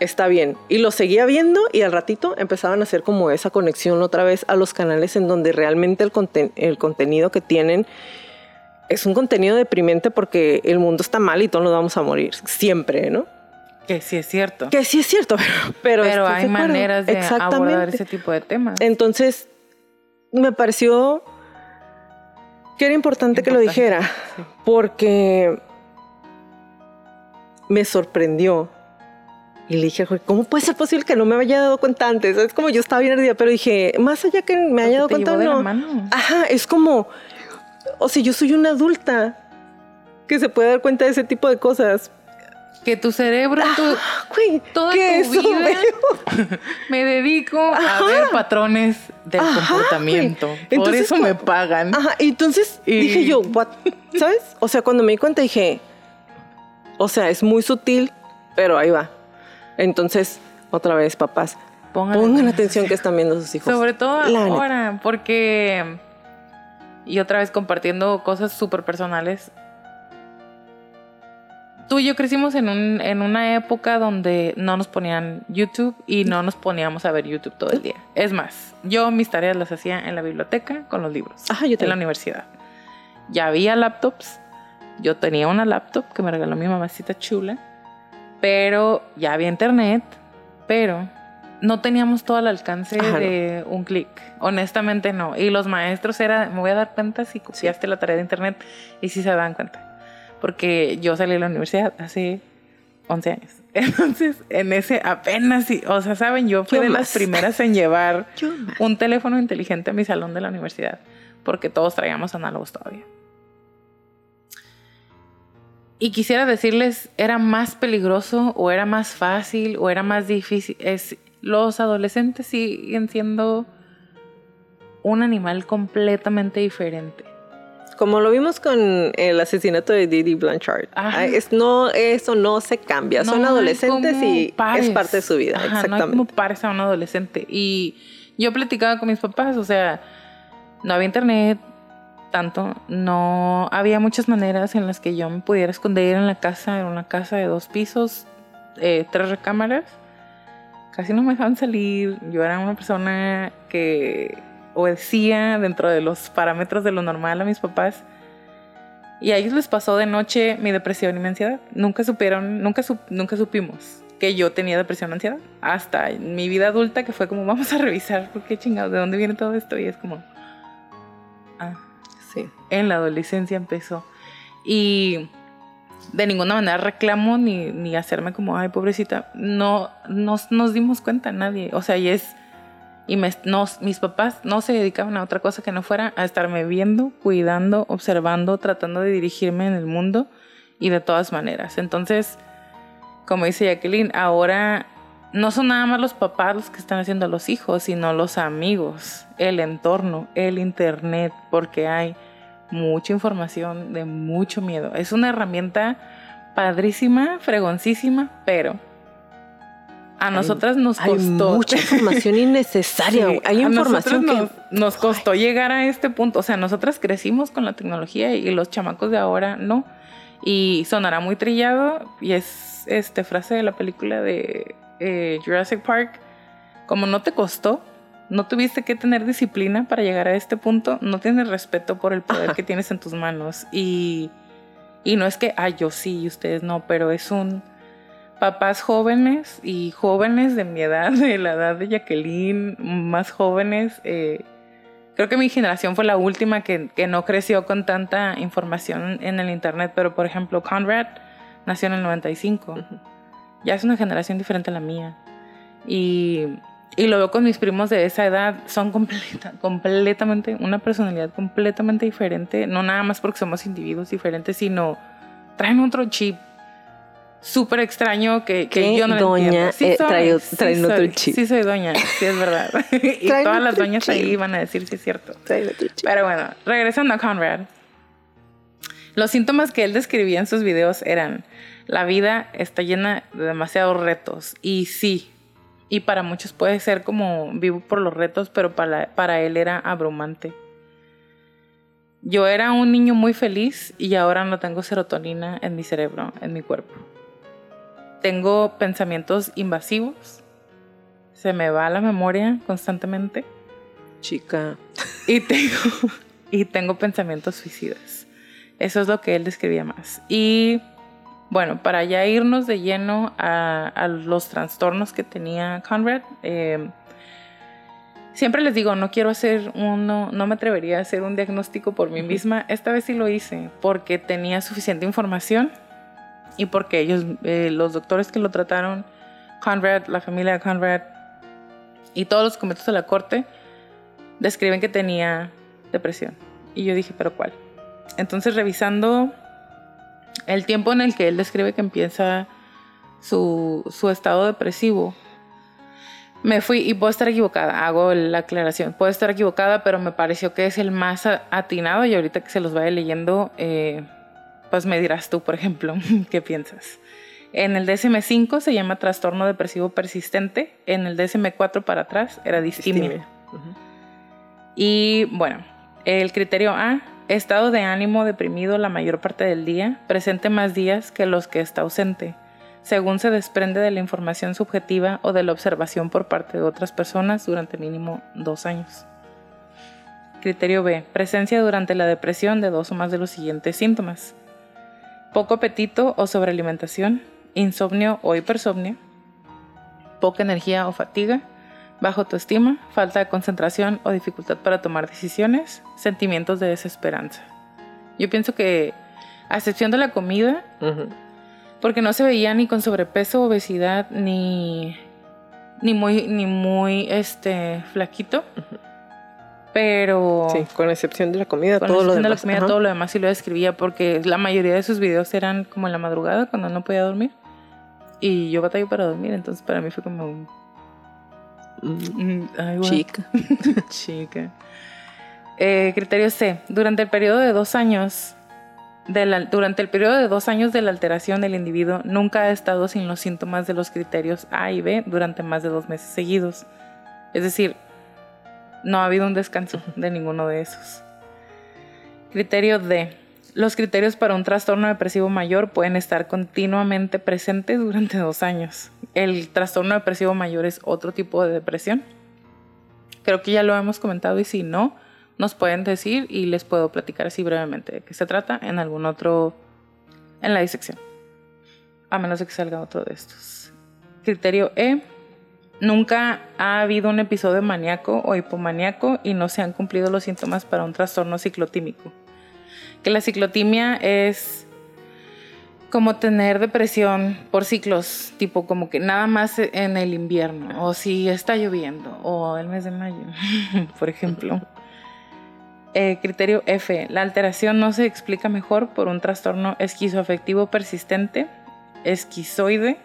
está bien. Y lo seguía viendo y al ratito empezaban a hacer como esa conexión otra vez a los canales en donde realmente el, el contenido que tienen es un contenido deprimente porque el mundo está mal y todos nos vamos a morir, siempre, ¿no? Que sí es cierto. Que sí es cierto, (laughs) pero, pero hay maneras de abordar ese tipo de temas. Entonces, me pareció que era importante, que lo dijera, porque me sorprendió. Y le dije, ¿cómo puede ser posible que no me haya dado cuenta antes? Es como yo estaba bien ardida, pero dije, más allá que me haya dado cuenta, no. Ajá, es como, o sea, yo soy una adulta que se puede dar cuenta de ese tipo de cosas. Que tu cerebro, ah, toda tu vida, (laughs) me dedico a ver patrones del comportamiento. Por eso me pagan. Ajá, y entonces dije yo, What? ¿sabes? O sea, cuando me di cuenta dije, o sea, es muy sutil, pero ahí va. Entonces, otra vez, papás, pongan, atención que están viendo sus hijos. Sobre todo ahora, porque y otra vez compartiendo cosas súper personales. Tú y yo crecimos en, un, en una época donde no nos ponían YouTube y no nos poníamos a ver YouTube todo el día. Es más, yo mis tareas las hacía en la biblioteca con los libros. Ajá, yo En la universidad. Ya había laptops. Yo tenía una laptop que me regaló mi mamacita chula. Pero ya había internet. Pero no teníamos todo al alcance de un clic. Honestamente no. Y los maestros era, me voy a dar cuenta si copiaste la tarea de internet y si se dan cuenta. Porque yo salí de la universidad hace 11 años. (laughs) Entonces, en ese apenas, o sea, saben, yo fui de las primeras en llevar (laughs) un teléfono inteligente a mi salón de la universidad. Porque todos traíamos análogos todavía. Y quisiera decirles, era más peligroso o era más fácil o era más difícil. Es, los adolescentes siguen siendo un animal completamente diferente. Como lo vimos con el asesinato de Didi Blanchard. Es, no, eso no se cambia. Son adolescentes y es parte de su vida. exactamente. No hay como pares a un adolescente. Y yo platicaba con mis papás, o sea, no había internet tanto, no había muchas maneras en las que yo me pudiera esconder en la casa, en una casa de dos pisos, eh, tres recámaras casi no me dejaban salir. Yo era una persona que obedecía dentro de los parámetros de lo normal a mis papás. Y a ellos les pasó de noche mi depresión y mi ansiedad. Nunca supieron, nunca, nunca supimos que yo tenía depresión y ansiedad. Hasta mi vida adulta que fue como, vamos a revisar, ¿por qué chingados? ¿De dónde viene todo esto? Y es como, ah, sí. En la adolescencia empezó. Y de ninguna manera reclamo ni, ni hacerme como, ay, pobrecita. No nos, nos dimos cuenta nadie. O sea, y es. Y mis papás no se dedicaban a otra cosa que no fuera a estarme viendo, cuidando, observando, tratando de dirigirme en el mundo y de todas maneras. Entonces, como dice Jacqueline, ahora no son nada más los papás los que están haciendo a los hijos, sino los amigos, el entorno, el internet, porque hay mucha información, de mucho miedo. Es una herramienta padrísima, fregoncísima, pero a nosotras nos costó. Hay mucha (laughs) información innecesaria. hay información que nos, costó llegar a este punto. O sea, nosotras crecimos con la tecnología y los chamacos de ahora no. Y sonará muy trillado y es esta frase de la película de eh, Jurassic Park. Como no te costó, no tuviste que tener disciplina para llegar a este punto, no tienes respeto por el poder que tienes en tus manos. Y, y no es que, ah, yo sí y ustedes no, pero es un papás jóvenes y jóvenes de mi edad, (laughs) de la edad de Jacqueline, más jóvenes. Eh, creo que mi generación fue la última que, que, no creció con tanta información en el Internet, pero por ejemplo, Conrad nació en el 95. Ya es una generación diferente a la mía. Y y lo veo con mis primos de esa edad, son completa, completamente, una personalidad completamente diferente, no nada más porque somos individuos diferentes, sino traen otro chip súper extraño que, que yo no doña Sí eh, traen otro chip. Sí soy doña, sí es verdad. (laughs) y todas las doñas ahí van a decir si es cierto. Pero bueno, regresando a Conrad. Los síntomas que él describía en sus videos eran, la vida está llena de demasiados retos. Y sí, y para muchos puede ser como vivo por los retos, pero para, para él era abrumante. Yo era un niño muy feliz y ahora no tengo serotonina en mi cerebro, en mi cuerpo. tengo pensamientos invasivos. Se me va la memoria constantemente. Chica. Y tengo, y tengo pensamientos suicidas. Eso es lo que él describía más. Y bueno, para ya irnos de lleno a, a los trastornos que tenía Conrad, eh, siempre les digo, no quiero hacer uno, no me atrevería a hacer un diagnóstico por mí misma. Esta vez sí lo hice porque tenía suficiente información y porque ellos, eh, los doctores que lo trataron, Conrad, la familia de Conrad y todos los comités de la corte, describen que tenía depresión. Y yo dije, ¿pero cuál? Entonces, revisando el tiempo en el que él describe que empieza su, su estado depresivo, me fui, y puedo estar equivocada, hago la aclaración, puedo estar equivocada, pero me pareció que es el más atinado y ahorita que se los vaya leyendo, eh, pues me dirás tú, por ejemplo, (laughs) qué piensas. En el DSM-5 se llama trastorno depresivo persistente, en el DSM-4 para atrás era distimia. Y bueno, el criterio A, estado de ánimo deprimido la mayor parte del día, presente más días que los que está ausente, según se desprende de la información subjetiva o de la observación por parte de otras personas durante mínimo dos años. Criterio B, presencia durante la depresión de dos o más de los siguientes síntomas. Poco apetito o sobrealimentación, insomnio o hipersomnio, poca energía o fatiga, baja autoestima, falta de concentración o dificultad para tomar decisiones, sentimientos de desesperanza. Yo pienso que, a excepción de la comida, porque no se veía ni con sobrepeso, obesidad, ni, ni muy, ni muy este, flaquito. Pero Sí, con excepción de la comida, con todo lo excepción de la demás. comida, todo lo demás sí lo describía porque la mayoría de sus videos eran como en la madrugada cuando no podía dormir. Y yo batallo para dormir, entonces para mí fue como un... ay, guau. Chica. (laughs) Chica. Eh, criterio C. Durante el periodo de dos años, de la- durante el periodo de dos años de la alteración del individuo, nunca ha estado sin los síntomas de los criterios A y B durante más de dos meses seguidos. Es decir, no ha habido un descanso de ninguno de esos. Criterio D. Los criterios para un trastorno depresivo mayor pueden estar continuamente presentes durante dos años. El trastorno depresivo mayor es otro tipo de depresión. Creo que ya lo hemos comentado y si no, nos pueden decir y les puedo platicar así brevemente de qué se trata en algún otro, en la disección. A menos de que salga otro de estos. Criterio E. Nunca ha habido un episodio maníaco o hipomaníaco y no se han cumplido los síntomas para un trastorno ciclotímico. Que la ciclotimia es como tener depresión por ciclos, tipo como que nada más en el invierno, o si está lloviendo, o el mes de mayo, (laughs) por ejemplo. Eh, criterio F. La alteración no se explica mejor por un trastorno esquizoafectivo persistente, esquizoide,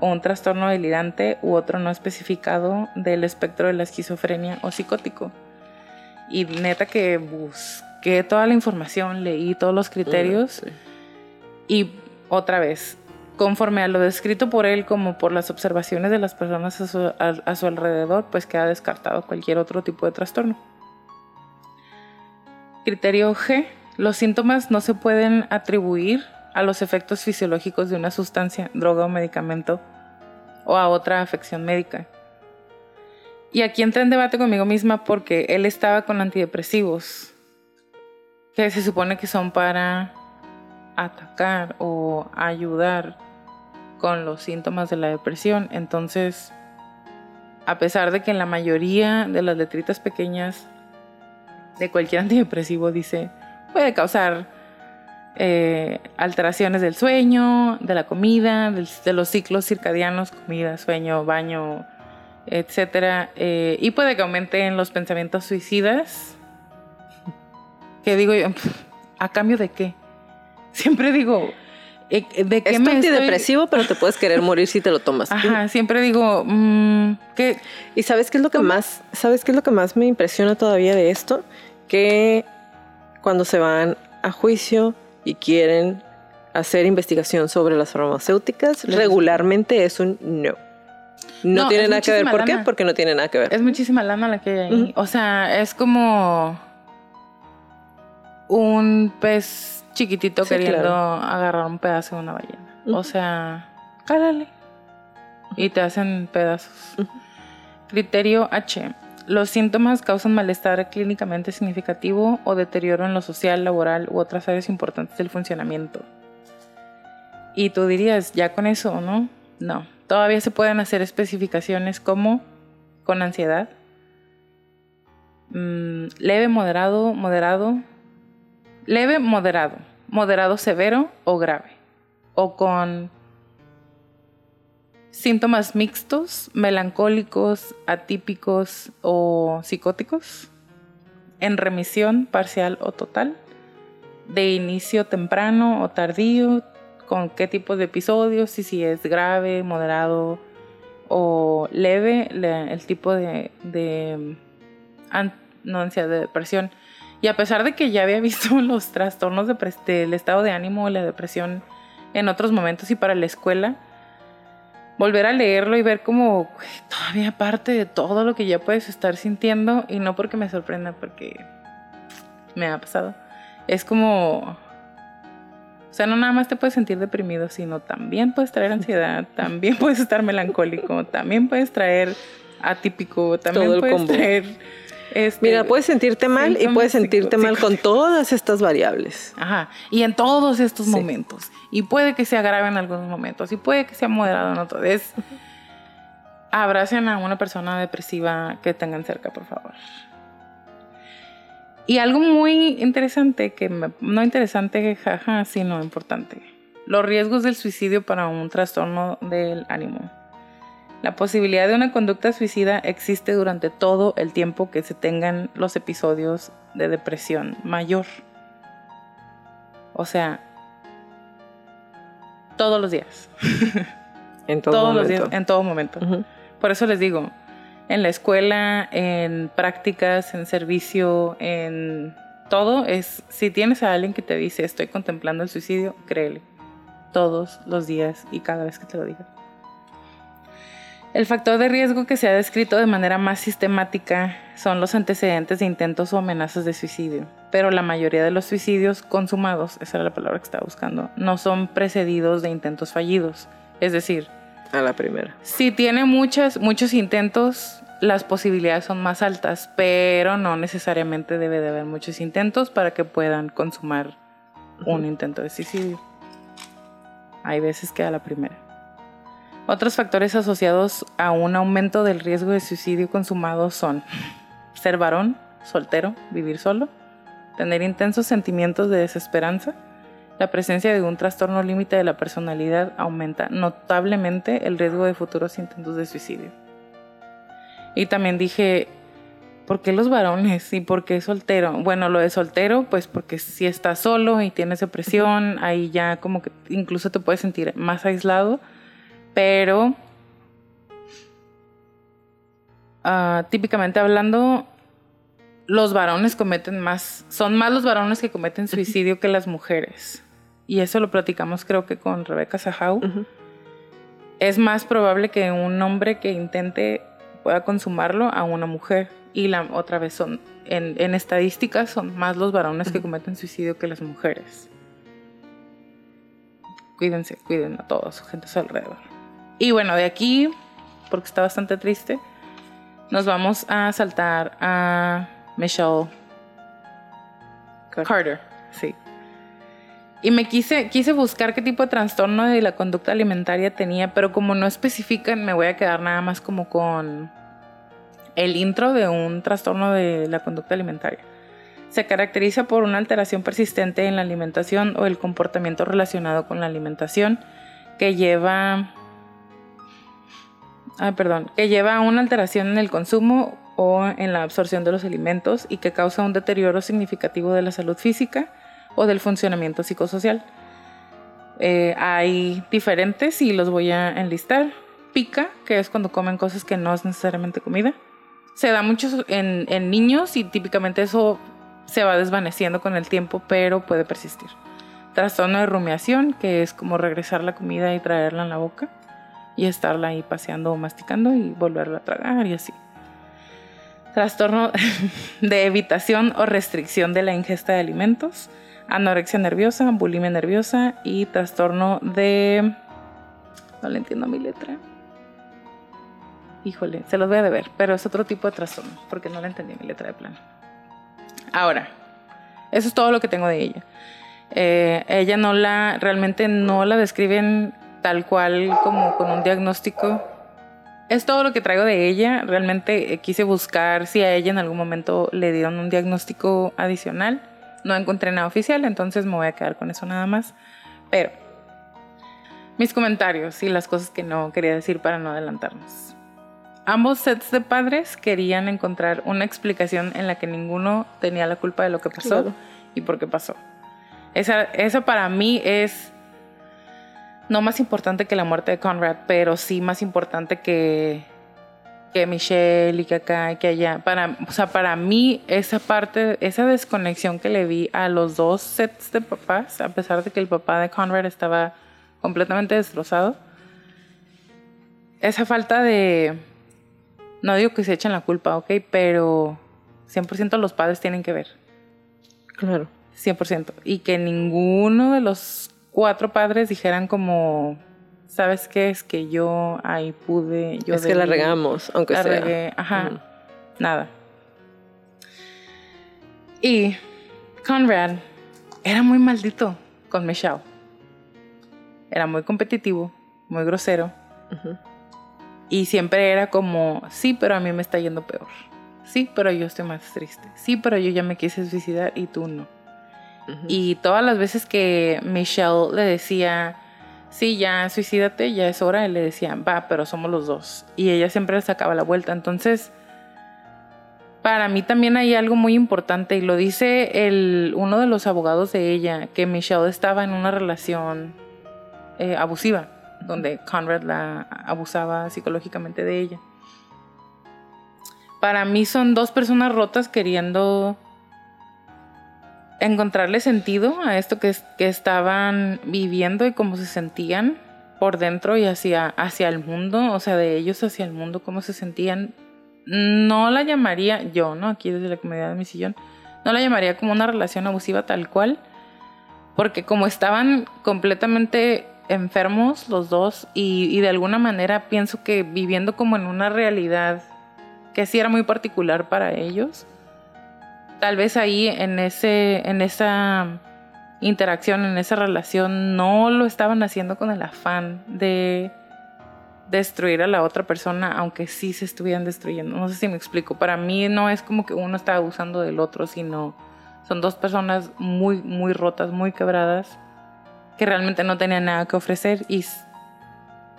o un trastorno delirante u otro no especificado del espectro de la esquizofrenia o psicótico. Y neta que busqué toda la información, leí todos los criterios Sí. y otra vez, conforme a lo descrito por él como por las observaciones de las personas a su, a- a su alrededor, pues queda descartado cualquier otro tipo de trastorno. Criterio G. Los síntomas no se pueden atribuir a los efectos fisiológicos de una sustancia, droga o medicamento o a otra afección médica. Y aquí entré en debate conmigo misma porque él estaba con antidepresivos, que se supone que son para atacar o ayudar con los síntomas de la depresión. Entonces, a pesar de que en la mayoría de las letritas pequeñas de cualquier (laughs) antidepresivo dice puede causar eh, alteraciones del sueño, de la comida, de los ciclos circadianos, comida, sueño, baño, etcétera, eh, y puede que aumenten los pensamientos suicidas. Que digo yo, ¿a cambio de qué? Siempre digo, eh, ¿de qué Es me estoy- antidepresivo, pero te puedes querer morir si te lo tomas. Ajá, siempre digo, mm, ¿qué? Y sabes qué es lo que más, sabes qué es lo que más me impresiona todavía de esto, que cuando se van a juicio y quieren hacer investigación sobre las farmacéuticas, regularmente es un no. No, No, tiene nada que ver. ¿Por qué? Porque no tiene nada que ver. Es muchísima lana la que hay ahí. O sea, es como un pez chiquitito Sí, queriendo claro. agarrar un pedazo de una ballena. O sea, cálale. Y te hacen pedazos. Criterio H. Los síntomas causan malestar clínicamente significativo o deterioro en lo social, laboral u otras áreas importantes del funcionamiento. Y tú dirías, ya con eso, ¿no? No. Todavía se pueden hacer especificaciones como con ansiedad, mm, leve, moderado, moderado, leve, moderado, moderado severo o grave. O con síntomas mixtos, melancólicos, atípicos o psicóticos, en remisión parcial o total, de inicio temprano o tardío, con qué tipo de episodios, y si es grave, moderado o leve, el tipo de, de de depresión. Y a pesar de que ya había (laughs) visto los trastornos del estado de ánimo o la depresión en otros momentos y para la escuela, volver a leerlo y ver como todavía parte de todo lo que ya puedes estar sintiendo y no porque me sorprenda, porque me ha pasado. Es como, o sea, no nada más te puedes sentir deprimido, sino también puedes traer ansiedad, (laughs) también puedes estar melancólico, también puedes traer atípico, también puedes traer este, Mira, puedes sentirte mal y puedes sentirte mal con todas estas variables. Ajá, y en todos estos momentos. Y puede que se agrave en algunos momentos y puede que sea moderado en otros. Es, abracen a una persona depresiva que tengan cerca, por favor. Y algo muy interesante, que no interesante, jaja, sino importante. Los riesgos del suicidio para un trastorno del ánimo. La posibilidad de una conducta suicida existe durante todo el tiempo que se tengan los episodios de depresión mayor. O sea, todos los días. (laughs) En todo todos momento. los días, en todo momento. Por eso les digo, en la escuela, en prácticas, en servicio, en todo es, si tienes a alguien que te dice estoy contemplando el suicidio, créele. Todos los días y cada vez que te lo diga. El factor de riesgo que se ha descrito de manera más sistemática son los antecedentes de intentos o amenazas de suicidio, pero la mayoría de los suicidios consumados, esa era la palabra que estaba buscando, no son precedidos de intentos fallidos. Es decir, a la primera. Si tiene muchas, muchos intentos, las posibilidades son más altas, pero no necesariamente debe de haber muchos intentos para que puedan consumar un intento de suicidio. Hay veces que a la primera. Otros factores asociados a un aumento del riesgo de suicidio consumado son ser varón, soltero, vivir solo, tener intensos sentimientos de desesperanza, la presencia de un trastorno límite de la personalidad aumenta notablemente el riesgo de futuros intentos de suicidio. Y también dije, ¿por qué los varones? ¿Y por qué soltero? Bueno, lo de soltero, pues porque si estás solo y tienes depresión, ahí ya como que incluso te puedes sentir más aislado pero ah, típicamente hablando, los varones cometen más, son más los varones que cometen suicidio que las mujeres. Y eso lo platicamos creo que con Rebeca Sahau. Es más probable que un hombre que intente pueda consumarlo a una mujer. Y la otra vez son, en, estadísticas, son más los varones que cometen suicidio que las mujeres. Cuídense, cuiden a todos, su gente a su alrededor. Y bueno, de aquí, porque está bastante triste, nos vamos a saltar a Michelle Carter. Sí. Y me quise, quise buscar qué tipo de trastorno de la conducta alimentaria tenía, pero como no especifican, me voy a quedar nada más como con el intro de un trastorno de la conducta alimentaria. Se caracteriza por una alteración persistente en la alimentación o el comportamiento relacionado con la alimentación que lleva ah, perdón, que lleva a una alteración en el consumo o en la absorción de los alimentos y que causa un deterioro significativo de la salud física o del funcionamiento psicosocial. Eh, hay diferentes y los voy a enlistar. Pica, que es cuando comen cosas que no es necesariamente comida. Se da mucho en, en niños y típicamente eso se va desvaneciendo con el tiempo, pero puede persistir. Trastorno de rumiación, que es como regresar la comida y traerla en la boca y estarla ahí paseando o masticando y volverla a tragar y así. Trastorno (laughs) de evitación o restricción de la ingesta de alimentos, anorexia nerviosa, bulimia nerviosa y trastorno de no le entiendo mi letra. Híjole, se los voy a deber, pero es otro tipo de trastorno, porque no le entendí mi letra de plano. Ahora, eso es todo lo que tengo de ella. Eh, ella no la, realmente no la describen tal cual como con un diagnóstico. Es todo lo que traigo de ella. Realmente eh, quise buscar si a ella en algún momento le dieron un diagnóstico adicional. No encontré nada oficial, entonces me voy a quedar con eso nada más. Pero mis comentarios y las cosas que no quería decir para no adelantarnos. Ambos sets de padres querían encontrar una explicación en la que ninguno tenía la culpa de lo que pasó y por qué pasó. Esa, eso para mí es no más importante que la muerte de Conrad, pero sí más importante que, que Michelle y que acá y que allá. Para, o sea, para mí esa parte, esa desconexión que le vi a los dos sets de papás, a pesar de que el papá de Conrad estaba completamente destrozado, esa falta de... No digo que se echen la culpa, ok, pero 100% los padres tienen que ver. Claro. 100%. Y que ninguno de los cuatro padres dijeran como, ¿sabes qué? Es que yo ahí pude... Yo es que la regamos, aunque la sea. regué. Ajá, nada. Y Conrad era muy maldito con Michelle. Era muy competitivo, muy grosero. Y siempre era como, sí, pero a mí me está yendo peor. Sí, pero yo estoy más triste. Sí, pero yo ya me quise suicidar y tú no. Y todas las veces que Michelle le decía, sí, ya suicídate, ya es hora, él le decía, va, pero somos los dos. Y ella siempre le sacaba la vuelta. Entonces, para mí también hay algo muy importante y lo dice el, uno de los abogados de ella, que Michelle estaba en una relación eh, abusiva, donde Conrad la abusaba psicológicamente de ella. Para mí son dos personas rotas queriendo encontrarle sentido a esto que, que estaban viviendo y cómo se sentían por dentro y hacia, hacia el mundo, o sea, de ellos hacia el mundo, cómo se sentían. No la llamaría, yo, ¿no? Aquí desde la comunidad de mi sillón, no la llamaría como una relación abusiva tal cual, porque como estaban completamente enfermos los dos y, y de alguna manera pienso que viviendo como en una realidad que sí era muy particular para ellos, tal vez ahí en ese en esa interacción en esa relación no lo estaban haciendo con el afán de destruir a la otra persona aunque sí se estuvieran destruyendo. No sé si me explico. Para mí no es como que uno está abusando del otro sino son dos personas muy muy rotas muy quebradas que realmente no tenían nada que ofrecer y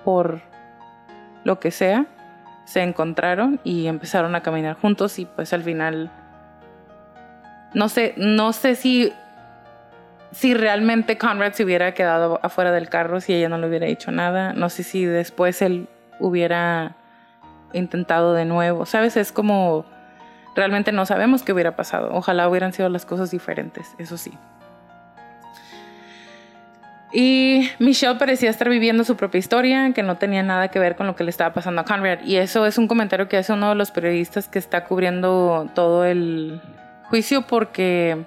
por lo que sea se encontraron y empezaron a caminar juntos y pues al final no sé, no sé si, si realmente Conrad se hubiera quedado afuera del carro si ella no le hubiera dicho nada. No sé si después él hubiera intentado de nuevo. ¿Sabes? Es como realmente no sabemos qué hubiera pasado. Ojalá hubieran sido las cosas diferentes, eso sí. Y Michelle parecía estar viviendo su propia historia, que no tenía nada que ver con lo que le estaba pasando a Conrad. Y eso es un comentario que hace uno de los periodistas que está cubriendo todo el, juicio porque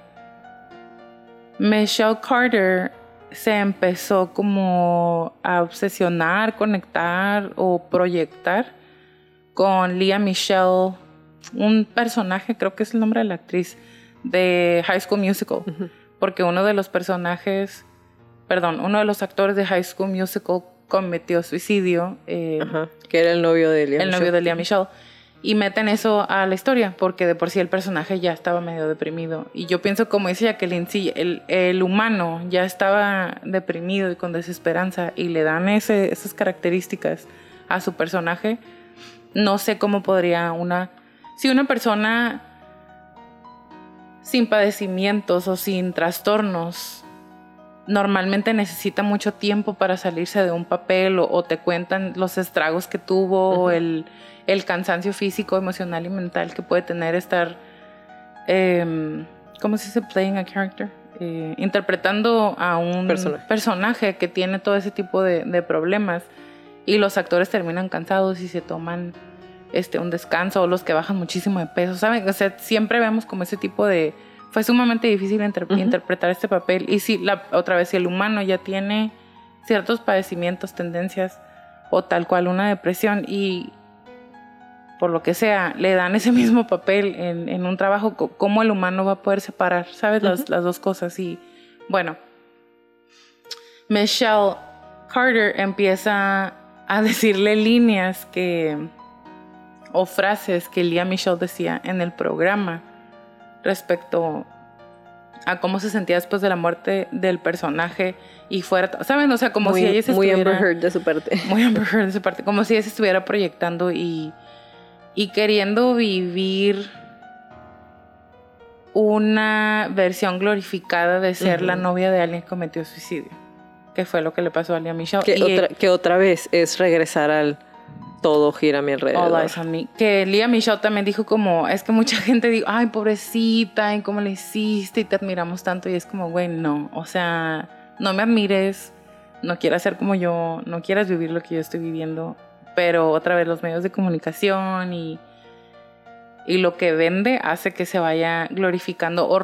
Michelle Carter se empezó como a obsesionar, conectar o proyectar con Leah Michelle, un personaje, creo que es el nombre de la actriz, de High School Musical, porque uno de los personajes, perdón, uno de los actores de High School Musical cometió suicidio. Eh, Ajá, que era el novio de Liam el novio de Leah Michelle. Y meten eso a la historia, porque de por sí el personaje ya estaba medio deprimido. Y yo pienso, como dice Jacqueline, sí, el, el humano ya estaba deprimido y con desesperanza, y le dan ese, esas características a su personaje. No sé cómo podría una. Si una persona sin padecimientos o sin trastornos normalmente necesita mucho tiempo para salirse de un papel o, o te cuentan los estragos que tuvo o el, el, cansancio físico, emocional y mental que puede tener estar, eh, ¿cómo se dice? Playing a character. Eh, interpretando a un personaje. personaje. que tiene todo ese tipo de, de, problemas y los actores terminan cansados y se toman este, un descanso o los que bajan muchísimo de peso, ¿saben? O sea, siempre vemos como ese tipo de fue sumamente difícil inter uh -huh. interpretar este papel. Y si, la, otra vez, si el humano ya tiene ciertos padecimientos, tendencias o tal cual una depresión y por lo que sea, le dan ese (laughs) mismo papel en, un trabajo, ¿cómo el humano va a poder separar, sabes, las, las dos cosas? Y bueno, Michelle Carter empieza a (laughs) decirle líneas que o frases que Lia Michelle decía en el programa respecto a cómo se sentía después de la muerte del personaje y fuera, ¿saben? O sea, como si ella se muy estuviera... Amber Heard de su parte. Muy Amber Heard de su parte. Como si ella se estuviera proyectando y, y queriendo vivir una versión glorificada de ser la novia de alguien que cometió suicidio. Que fue lo que le pasó a Lia Michelle. Que, otra, que otra vez es regresar al todo gira a mi alrededor. All eyes on me. Que Lia Michelle también dijo como, es que mucha (laughs) gente dijo, ay, pobrecita, ¿y cómo le hiciste? Y te admiramos tanto. Y es como, güey, no. O sea, no me admires, no quieras ser como yo, no quieras vivir lo que yo estoy viviendo. Pero otra vez los medios de comunicación y, y lo que vende hace que se vaya glorificando o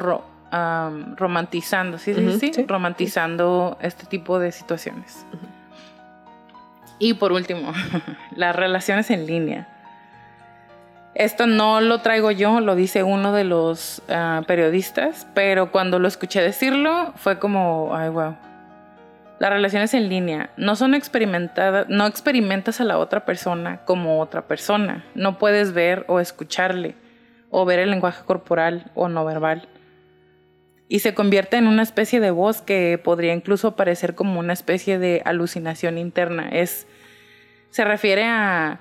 romantizando, ¿sí? ¿sí? sí, Romantizando este tipo de situaciones. Y por último, (laughs) las relaciones en línea. Esto no lo traigo yo, lo dice uno de los ah, periodistas, pero cuando lo escuché decirlo fue como, ay, wow. Las relaciones en línea no son experimentadas, no experimentas a la otra persona como otra persona. No puedes ver o escucharle, o ver el lenguaje corporal o no verbal. Y se convierte en una especie de voz que podría incluso parecer como una especie de alucinación interna. Es se refiere a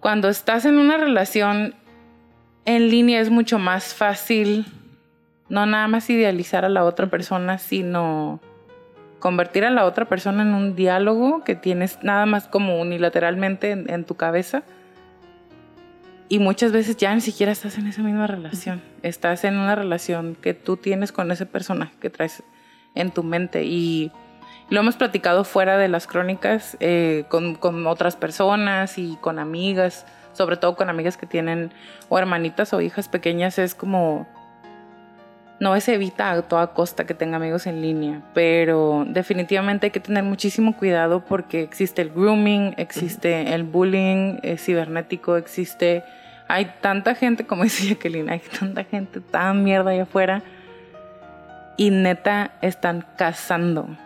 cuando estás en una relación en línea es mucho más fácil no nada más idealizar a la otra persona, sino convertir a la otra persona en un diálogo que tienes nada más como unilateralmente en, tu cabeza. Y muchas veces ya ni siquiera estás en esa misma relación. Estás en una relación que tú tienes con ese personaje que traes en tu mente. Y lo hemos platicado fuera de las crónicas eh, con, con, otras personas y con amigas, sobre todo con amigas que tienen o hermanitas o hijas pequeñas. Es como, no es evita a toda costa que tenga amigos en línea, pero definitivamente hay que tener muchísimo cuidado porque existe el grooming, existe el bullying eh, cibernético, existe... Hay tanta gente, como (laughs) decía Jacqueline, hay tanta gente tan mierda allá afuera y neta están cazando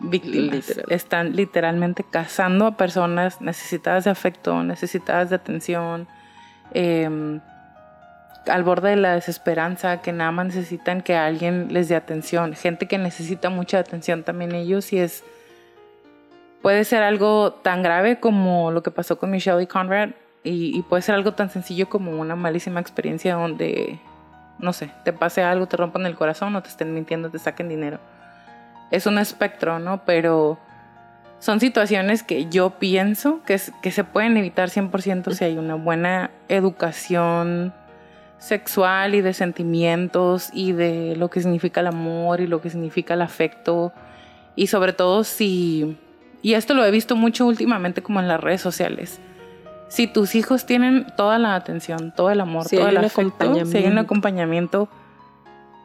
víctimas. Están literalmente cazando a personas necesitadas de afecto, necesitadas de atención, em, al borde de la desesperanza, que nada más necesitan que alguien les dé atención. Gente que necesita mucha atención también ellos y es... Puede ser algo tan grave como lo que pasó con Michelle y Conrad y, puede ser algo tan sencillo como una malísima experiencia donde, no sé, te pase algo, te rompan el corazón o te estén mintiendo, te saquen dinero es un espectro, ¿no? Pero son situaciones que yo pienso que, que se pueden evitar 100% si hay una buena educación sexual y de sentimientos y de lo que significa el amor y lo que significa el afecto y sobre todo si, y esto lo he visto mucho últimamente como en las redes sociales, si tus hijos tienen toda la atención, todo el amor, todo el afecto, si hay un acompañamiento,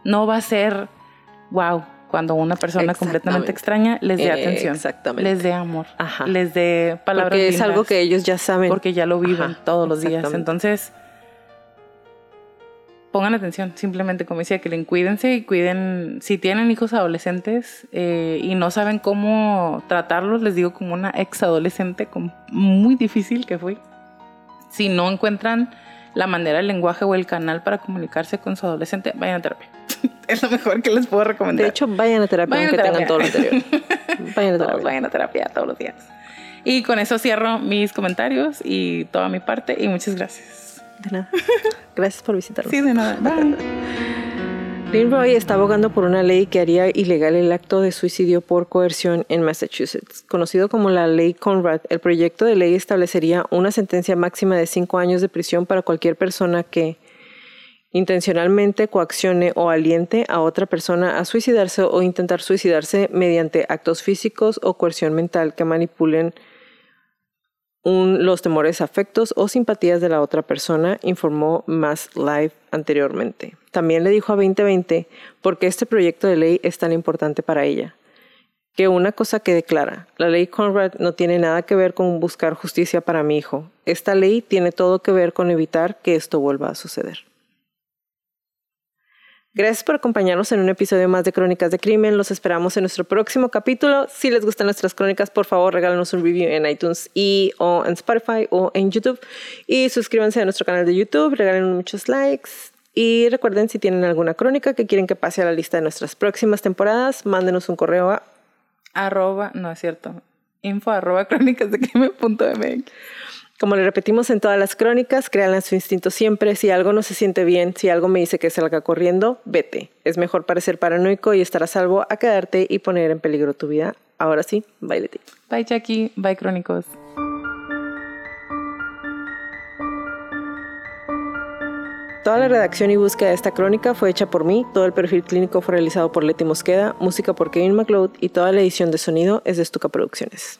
no va a ser, wow, cuando una persona completamente extraña les dé atención, Exactamente. les dé amor, les dé palabras Porque es algo que ellos ya saben. Porque ya lo viven todos los días. Entonces, pongan atención, simplemente como decía, que le cuídense y cuiden, si tienen hijos adolescentes eh, y no saben cómo tratarlos, les digo como una ex adolescente muy difícil que fui. Si no encuentran la manera, el lenguaje o el canal para comunicarse con su adolescente, vayan a terapia. (laughs) es lo mejor que les puedo recomendar. De hecho, vayan a terapia aunque tengan todo lo anterior. (laughs) vayan a terapia. vayan a terapia todos los días. Y con eso cierro mis comentarios y toda mi parte y muchas gracias. De nada. (laughs) Gracias por visitarnos. Sí, de nada. Bye. Lynn Roy está abogando por una ley que haría ilegal el acto de suicidio por coerción en Massachusetts. Conocido como la Ley Conrad, el proyecto de ley establecería una sentencia máxima de cinco años de prisión para cualquier persona que, intencionalmente coaccione o aliente a otra persona a suicidarse o intentar suicidarse mediante actos físicos o coerción mental que manipulen los temores, afectos o simpatías de la otra persona, informó Mass Live anteriormente. También le dijo a 2020 por qué este proyecto de ley es tan importante para ella. Que una cosa quede clara, la ley Conrad no tiene nada que ver con buscar justicia para mi hijo. Esta ley tiene todo que ver con evitar que esto vuelva a suceder. Gracias por acompañarnos en un episodio más de Crónicas de Crimen. Los esperamos en nuestro próximo capítulo. Si les gustan nuestras crónicas, por favor, regálanos un review en iTunes y o en Spotify o en YouTube. Y suscríbanse a nuestro canal de YouTube, regalen muchos likes. Y recuerden, si tienen alguna crónica que quieren que pase a la lista de nuestras próximas temporadas, mándenos un correo a... Arroba, no es cierto, info arroba crónicasdecrimen.mx. Como le repetimos en todas las crónicas, créanle su instinto siempre. Si algo no se siente bien, si algo me dice que salga corriendo, vete. Es mejor parecer paranoico y estar a salvo a quedarte y poner en peligro tu vida. Ahora sí, bye Leti. Bye Jackie, bye Crónicos. Toda la redacción y búsqueda de esta crónica fue hecha por mí, todo el perfil clínico fue realizado por Leti Mosqueda, música por Kevin McLeod y toda la edición de sonido es de Stuka Producciones.